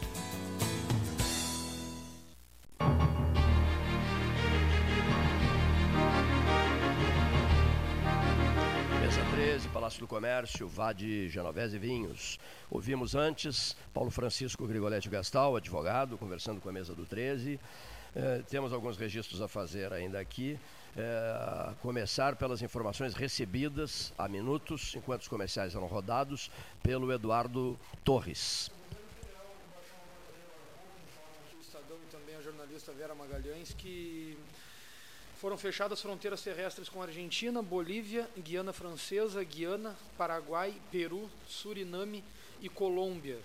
Comércio, Vade Genovese Vinhos. Ouvimos antes Paulo Francisco Grigoletti Gastal, advogado, conversando com a mesa do 13. Eh, temos alguns registros a fazer ainda aqui. Eh, começar pelas informações recebidas há minutos, enquanto os comerciais eram rodados, pelo Eduardo Torres. Estadão e também a jornalista Vera Magalhães que foram fechadas fronteiras terrestres com Argentina, Bolívia, Guiana Francesa, Guiana, Paraguai, Peru, Suriname e Colômbia.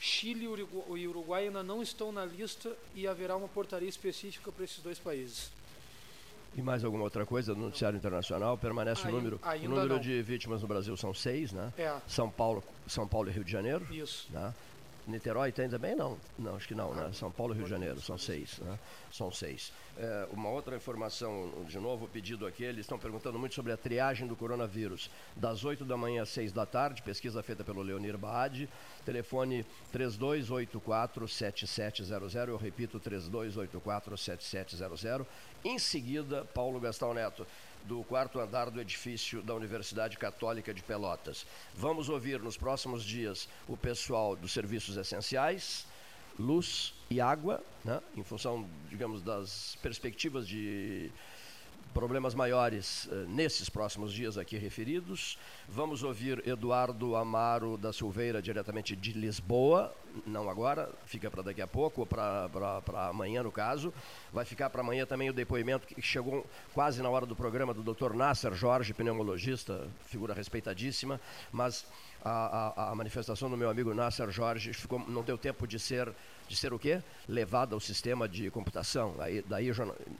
Chile e Uruguai ainda não estão na lista e haverá uma portaria específica para esses dois países. E mais alguma outra coisa do noticiário internacional? Permanece Ai- o número. O ainda número não. de vítimas no Brasil são seis, né? É. São Paulo, São Paulo e Rio de Janeiro. Isso. Né? Niterói tem também? Não, não, acho que não, né? São Paulo e Rio de Janeiro, são seis, né? São seis. É, uma outra informação, de novo, pedido aqui, eles estão perguntando muito sobre a triagem do coronavírus. Das 8 da manhã às 6 da tarde, pesquisa feita pelo Leonir Baad, telefone 3284-7700, eu repito, 3284-7700. Em seguida, Paulo Gastão Neto, do quarto andar do edifício da Universidade Católica de Pelotas. Vamos ouvir nos próximos dias o pessoal dos serviços essenciais, luz e água, né, em função, digamos, das perspectivas de problemas maiores eh, nesses próximos dias aqui referidos. Vamos ouvir Eduardo Amaro da Silveira, diretamente de Lisboa, não agora, fica para daqui a pouco, ou para amanhã no caso. Vai ficar para amanhã também o depoimento que chegou quase na hora do programa do Dr. Nasser Jorge, pneumologista, figura respeitadíssima, mas a, a, a manifestação do meu amigo Nasser Jorge ficou, não deu tempo de ser de ser o quê? Levada ao sistema de computação. Aí, daí,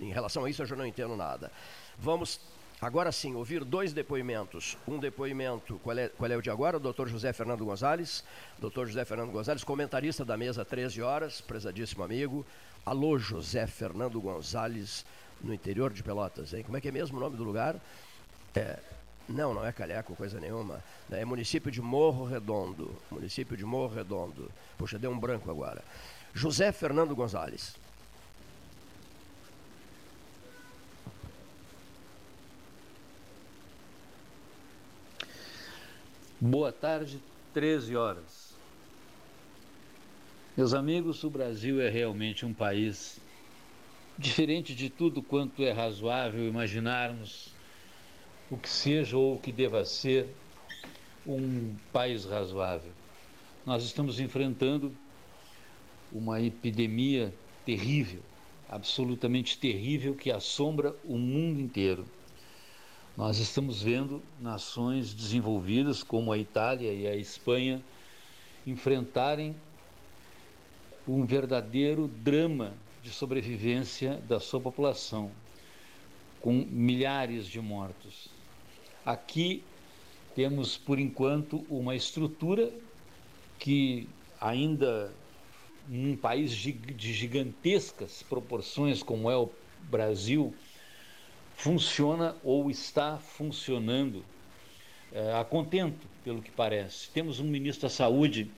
em relação a isso, eu já não entendo nada. Vamos, agora sim, ouvir dois depoimentos. Um depoimento, qual é, qual é o de agora? O doutor José Fernando Gonzalez. Doutor José Fernando Gonzalez, comentarista da mesa 13 horas, prezadíssimo amigo. Alô, José Fernando Gonzalez, no interior de Pelotas, hein? Como é que é mesmo o nome do lugar? É, não, não é Calheco, coisa nenhuma. É município de Morro Redondo. Município de Morro Redondo. Puxa, deu um branco agora. José Fernando Gonzalez. Boa tarde, 13 horas. Meus amigos, o Brasil é realmente um país diferente de tudo quanto é razoável imaginarmos o que seja ou o que deva ser um país razoável. Nós estamos enfrentando uma epidemia terrível, absolutamente terrível, que assombra o mundo inteiro. Nós estamos vendo nações desenvolvidas como a Itália e a Espanha enfrentarem um verdadeiro drama de sobrevivência da sua população, com milhares de mortos. Aqui temos, por enquanto, uma estrutura que ainda num país de gigantescas proporções como é o Brasil, funciona ou está funcionando eh, a contento, pelo que parece. Temos um ministro da Saúde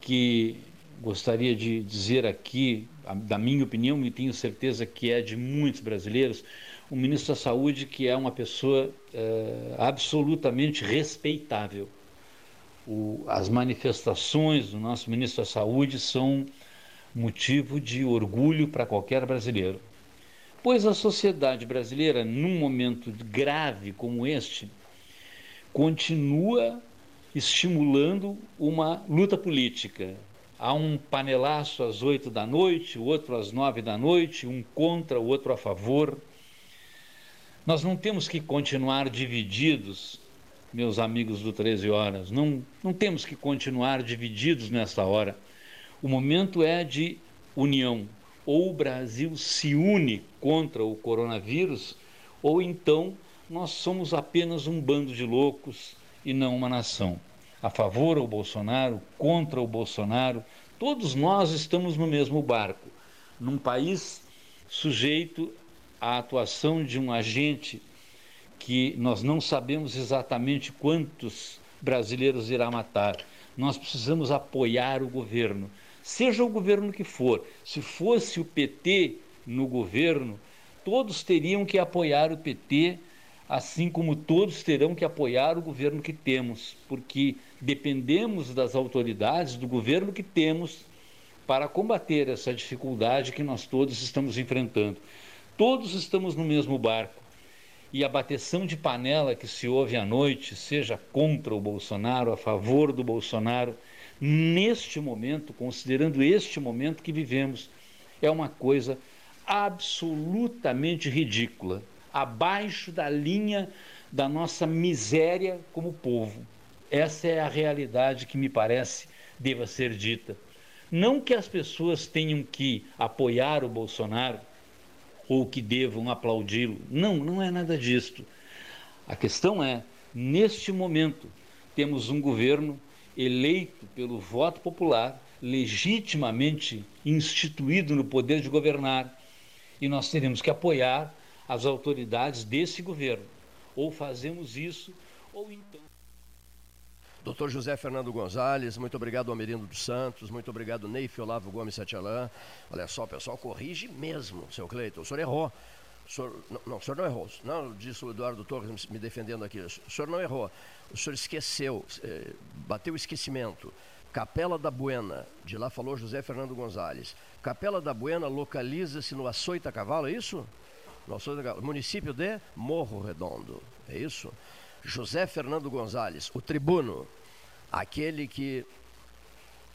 que gostaria de dizer aqui, da minha opinião, e tenho certeza que é de muitos brasileiros, um ministro da Saúde que é uma pessoa eh, absolutamente respeitável. O- as manifestações do nosso ministro da Saúde são motivo de orgulho para qualquer brasileiro. Pois a sociedade brasileira, num momento grave como este, continua estimulando uma luta política. Há um panelaço às oito da noite, o outro às nove da noite, um contra, o outro a favor. Nós não temos que continuar divididos, meus amigos do 13 Horas, não, não temos que continuar divididos nessa hora. O momento é de união, ou o Brasil se une contra o coronavírus, ou então nós somos apenas um bando de loucos e não uma nação. A favor do Bolsonaro, contra o Bolsonaro, todos nós estamos no mesmo barco, num país sujeito à atuação de um agente que nós não sabemos exatamente quantos brasileiros irá matar. Nós precisamos apoiar o governo, seja o governo que for. Se fosse o PT no governo, todos teriam que apoiar o PT, assim como todos terão que apoiar o governo que temos, porque dependemos das autoridades do governo que temos para combater essa dificuldade que nós todos estamos enfrentando. Todos estamos no mesmo barco e a bateção de panela que se ouve à noite, seja contra o Bolsonaro, a favor do Bolsonaro, neste momento, considerando este momento que vivemos, é uma coisa absolutamente ridícula, abaixo da linha da nossa miséria como povo. Essa é a realidade que me parece deva ser dita. Não que as pessoas tenham que apoiar o Bolsonaro, ou que devam aplaudi-lo. Não, não é nada disto. A questão é, neste momento, temos um governo eleito pelo voto popular, legitimamente instituído no poder de governar, e nós teremos que apoiar as autoridades desse governo. Ou fazemos isso, ou então. Doutor José Fernando Gonzalez, muito obrigado Almerindo dos Santos, muito obrigado Neif Olavo Gomes Satialã. Olha só, pessoal, corrige mesmo, seu Cleiton, o senhor errou. O senhor, não, não, o senhor não errou. Não, disse o Eduardo Torres me defendendo aqui. O senhor não errou. O senhor esqueceu, eh, bateu o esquecimento. Capela da Buena, de lá falou José Fernando Gonzalez. Capela da Buena localiza-se no Açoita Cavalo, é isso? No Açoita Cavalo. Município de Morro Redondo, é isso? José Fernando Gonzalez, o tribuno, aquele que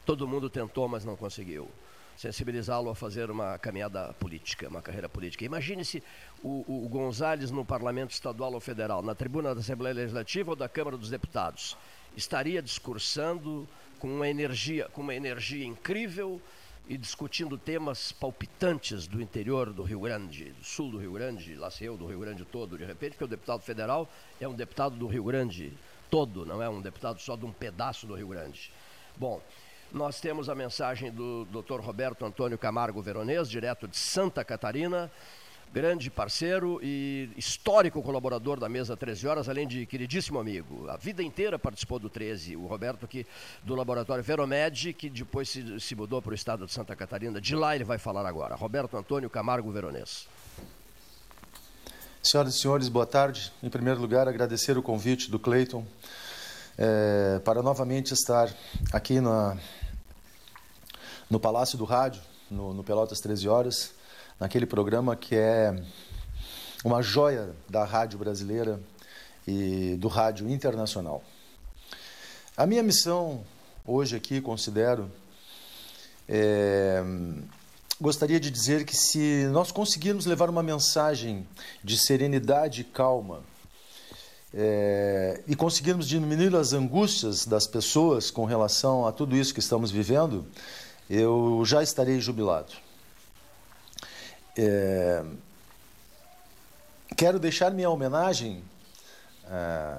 todo mundo tentou, mas não conseguiu sensibilizá-lo a fazer uma caminhada política, uma carreira política. Imagine-se o, o no parlamento estadual ou federal, na tribuna da Assembleia Legislativa ou da Câmara dos Deputados. Estaria discursando com uma energia, com uma energia incrível, e discutindo temas palpitantes do interior do Rio Grande, do sul do Rio Grande, lá se eu do Rio Grande todo, de repente, porque o deputado federal é um deputado do Rio Grande todo, não é um deputado só de um pedaço do Rio Grande. Bom, nós temos a mensagem do Dr. Roberto Antônio Camargo Veronês, direto de Santa Catarina, grande parceiro e histórico colaborador da mesa 13 horas, além de queridíssimo amigo. A vida inteira participou do 13. O Roberto aqui do laboratório Veromed, que depois se, se mudou para o estado de Santa Catarina. De lá ele vai falar agora. Roberto Antônio Camargo Veronês. Senhoras e senhores, boa tarde. Em primeiro lugar, agradecer o convite do Cleiton é, para novamente estar aqui na, no Palácio do Rádio, no, no Pelotas 13 Horas, naquele programa que é uma joia da rádio brasileira e do rádio internacional. A minha missão hoje aqui, considero, é, gostaria de dizer que se nós conseguirmos levar uma mensagem de serenidade e calma é, e conseguirmos diminuir as angústias das pessoas com relação a tudo isso que estamos vivendo, eu já estarei jubilado. É, quero deixar minha homenagem é,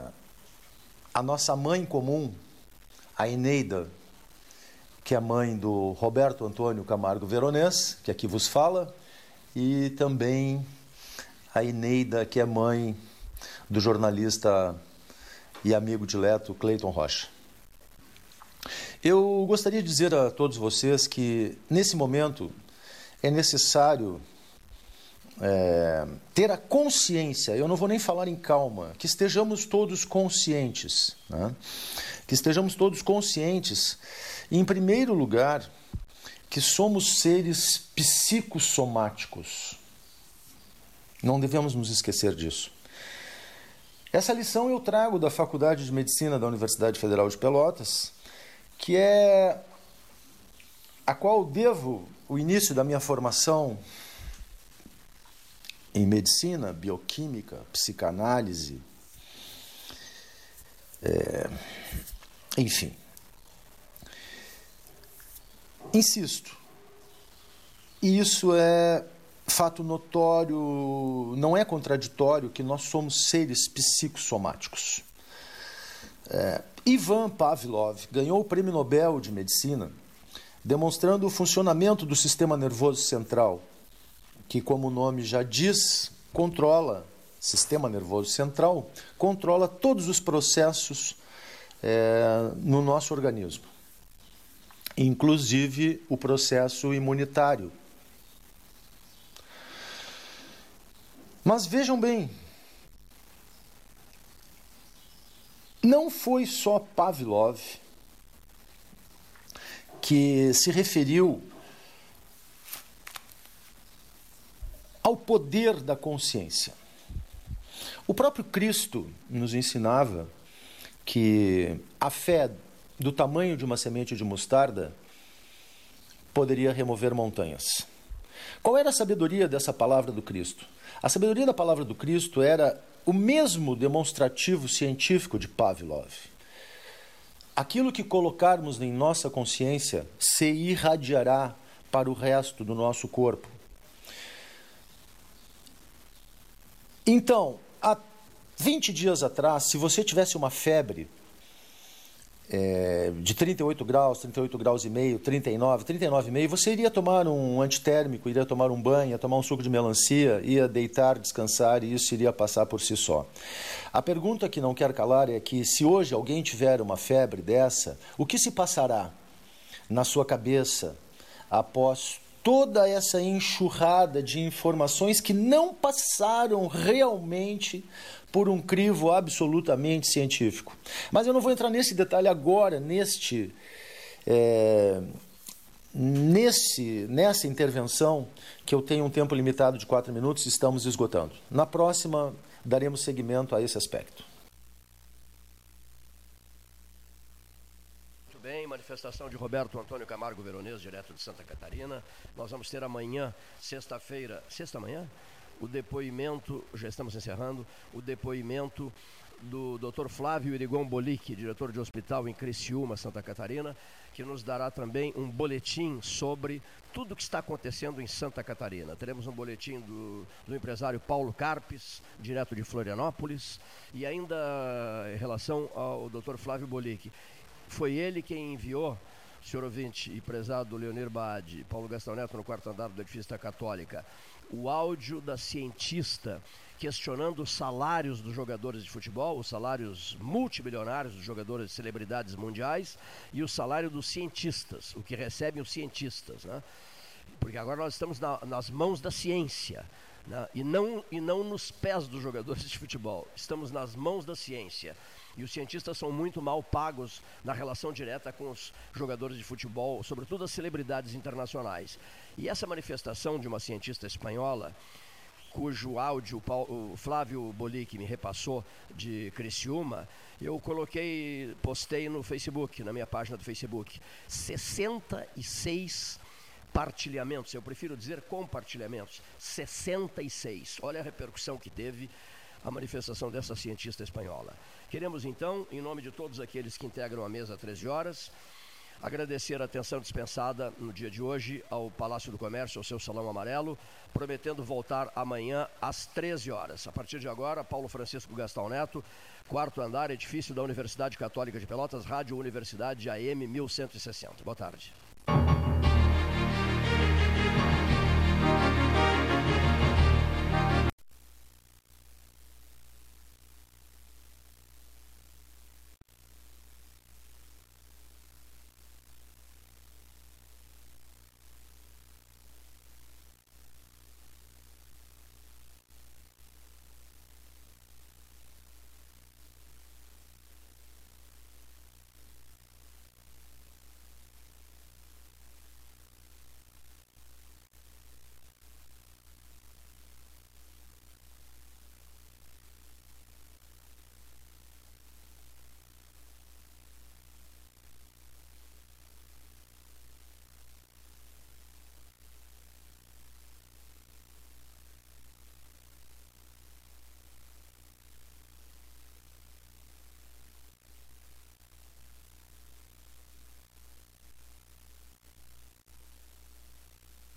à nossa mãe comum, a Eneida, que é mãe do Roberto Antônio Camargo Veronês, que aqui vos fala, e também a Eneida, que é mãe do jornalista e amigo dileto Cleiton Rocha. Eu gostaria de dizer a todos vocês que, nesse momento, é necessário é, ter a consciência, eu não vou nem falar em calma, que estejamos todos conscientes, né? que estejamos todos conscientes, em primeiro lugar, que somos seres psicossomáticos. Não devemos nos esquecer disso. Essa lição eu trago da Faculdade de Medicina da Universidade Federal de Pelotas, que é a qual devo o início da minha formação em medicina, bioquímica, psicanálise, é, enfim. Insisto, isso é fato notório, não é contraditório que nós somos seres psicossomáticos. É, Ivan Pavlov ganhou o Prêmio Nobel de Medicina demonstrando o funcionamento do sistema nervoso central, que, como o nome já diz, controla sistema nervoso central, controla todos os processos é, no nosso organismo, inclusive o processo imunitário. Mas vejam bem, não foi só Pavlov que se referiu ao poder da consciência. O próprio Cristo nos ensinava que a fé do tamanho de uma semente de mostarda poderia remover montanhas. Qual era a sabedoria dessa palavra do Cristo? A sabedoria da palavra do Cristo era o mesmo demonstrativo científico de Pavlov. Aquilo que colocarmos em nossa consciência se irradiará para o resto do nosso corpo. Então, há 20 dias atrás, se você tivesse uma febre é, de 38 graus, 38 graus e meio, 39, 39 e meio, você iria tomar um antitérmico, iria tomar um banho, ia tomar um suco de melancia, ia deitar, descansar e isso iria passar por si só. A pergunta que não quer calar é que se hoje alguém tiver uma febre dessa, o que se passará na sua cabeça após toda essa enxurrada de informações que não passaram realmente por um crivo absolutamente científico. Mas eu não vou entrar nesse detalhe agora, neste. É, nesse, nessa intervenção, que eu tenho um tempo limitado de quatro minutos, estamos esgotando. Na próxima, daremos seguimento a esse aspecto. Muito bem, manifestação de Roberto Antônio Camargo Veronês, direto de Santa Catarina. Nós vamos ter amanhã, sexta-feira, sexta-manhã? o depoimento, já estamos encerrando, o depoimento do Dr. Flávio Irigon Bolic, diretor de hospital em Criciúma, Santa Catarina, que nos dará também um boletim sobre tudo o que está acontecendo em Santa Catarina. Teremos um boletim do, do empresário Paulo Carpes, direto de Florianópolis, e ainda em relação ao Dr. Flávio Bolic. Foi ele quem enviou senhor ouvinte e prezado Leonir Baade, Paulo Gastão Neto no quarto andar do edifício da Católica, o áudio da cientista questionando os salários dos jogadores de futebol, os salários multimilionários dos jogadores de celebridades mundiais e o salário dos cientistas, o que recebem os cientistas, né? Porque agora nós estamos na, nas mãos da ciência. Né? E, não, e não nos pés dos jogadores de futebol. Estamos nas mãos da ciência. E os cientistas são muito mal pagos na relação direta com os jogadores de futebol, sobretudo as celebridades internacionais. E essa manifestação de uma cientista espanhola, cujo áudio o Flávio Bolic me repassou de Criciúma, eu coloquei, postei no Facebook, na minha página do Facebook, 66 partilhamentos, eu prefiro dizer compartilhamentos, 66. Olha a repercussão que teve a manifestação dessa cientista espanhola. Queremos então, em nome de todos aqueles que integram a mesa às 13 horas, agradecer a atenção dispensada no dia de hoje ao Palácio do Comércio, ao seu Salão Amarelo, prometendo voltar amanhã às 13 horas. A partir de agora, Paulo Francisco Gastão Neto, quarto andar, edifício da Universidade Católica de Pelotas, Rádio Universidade AM 1160. Boa tarde.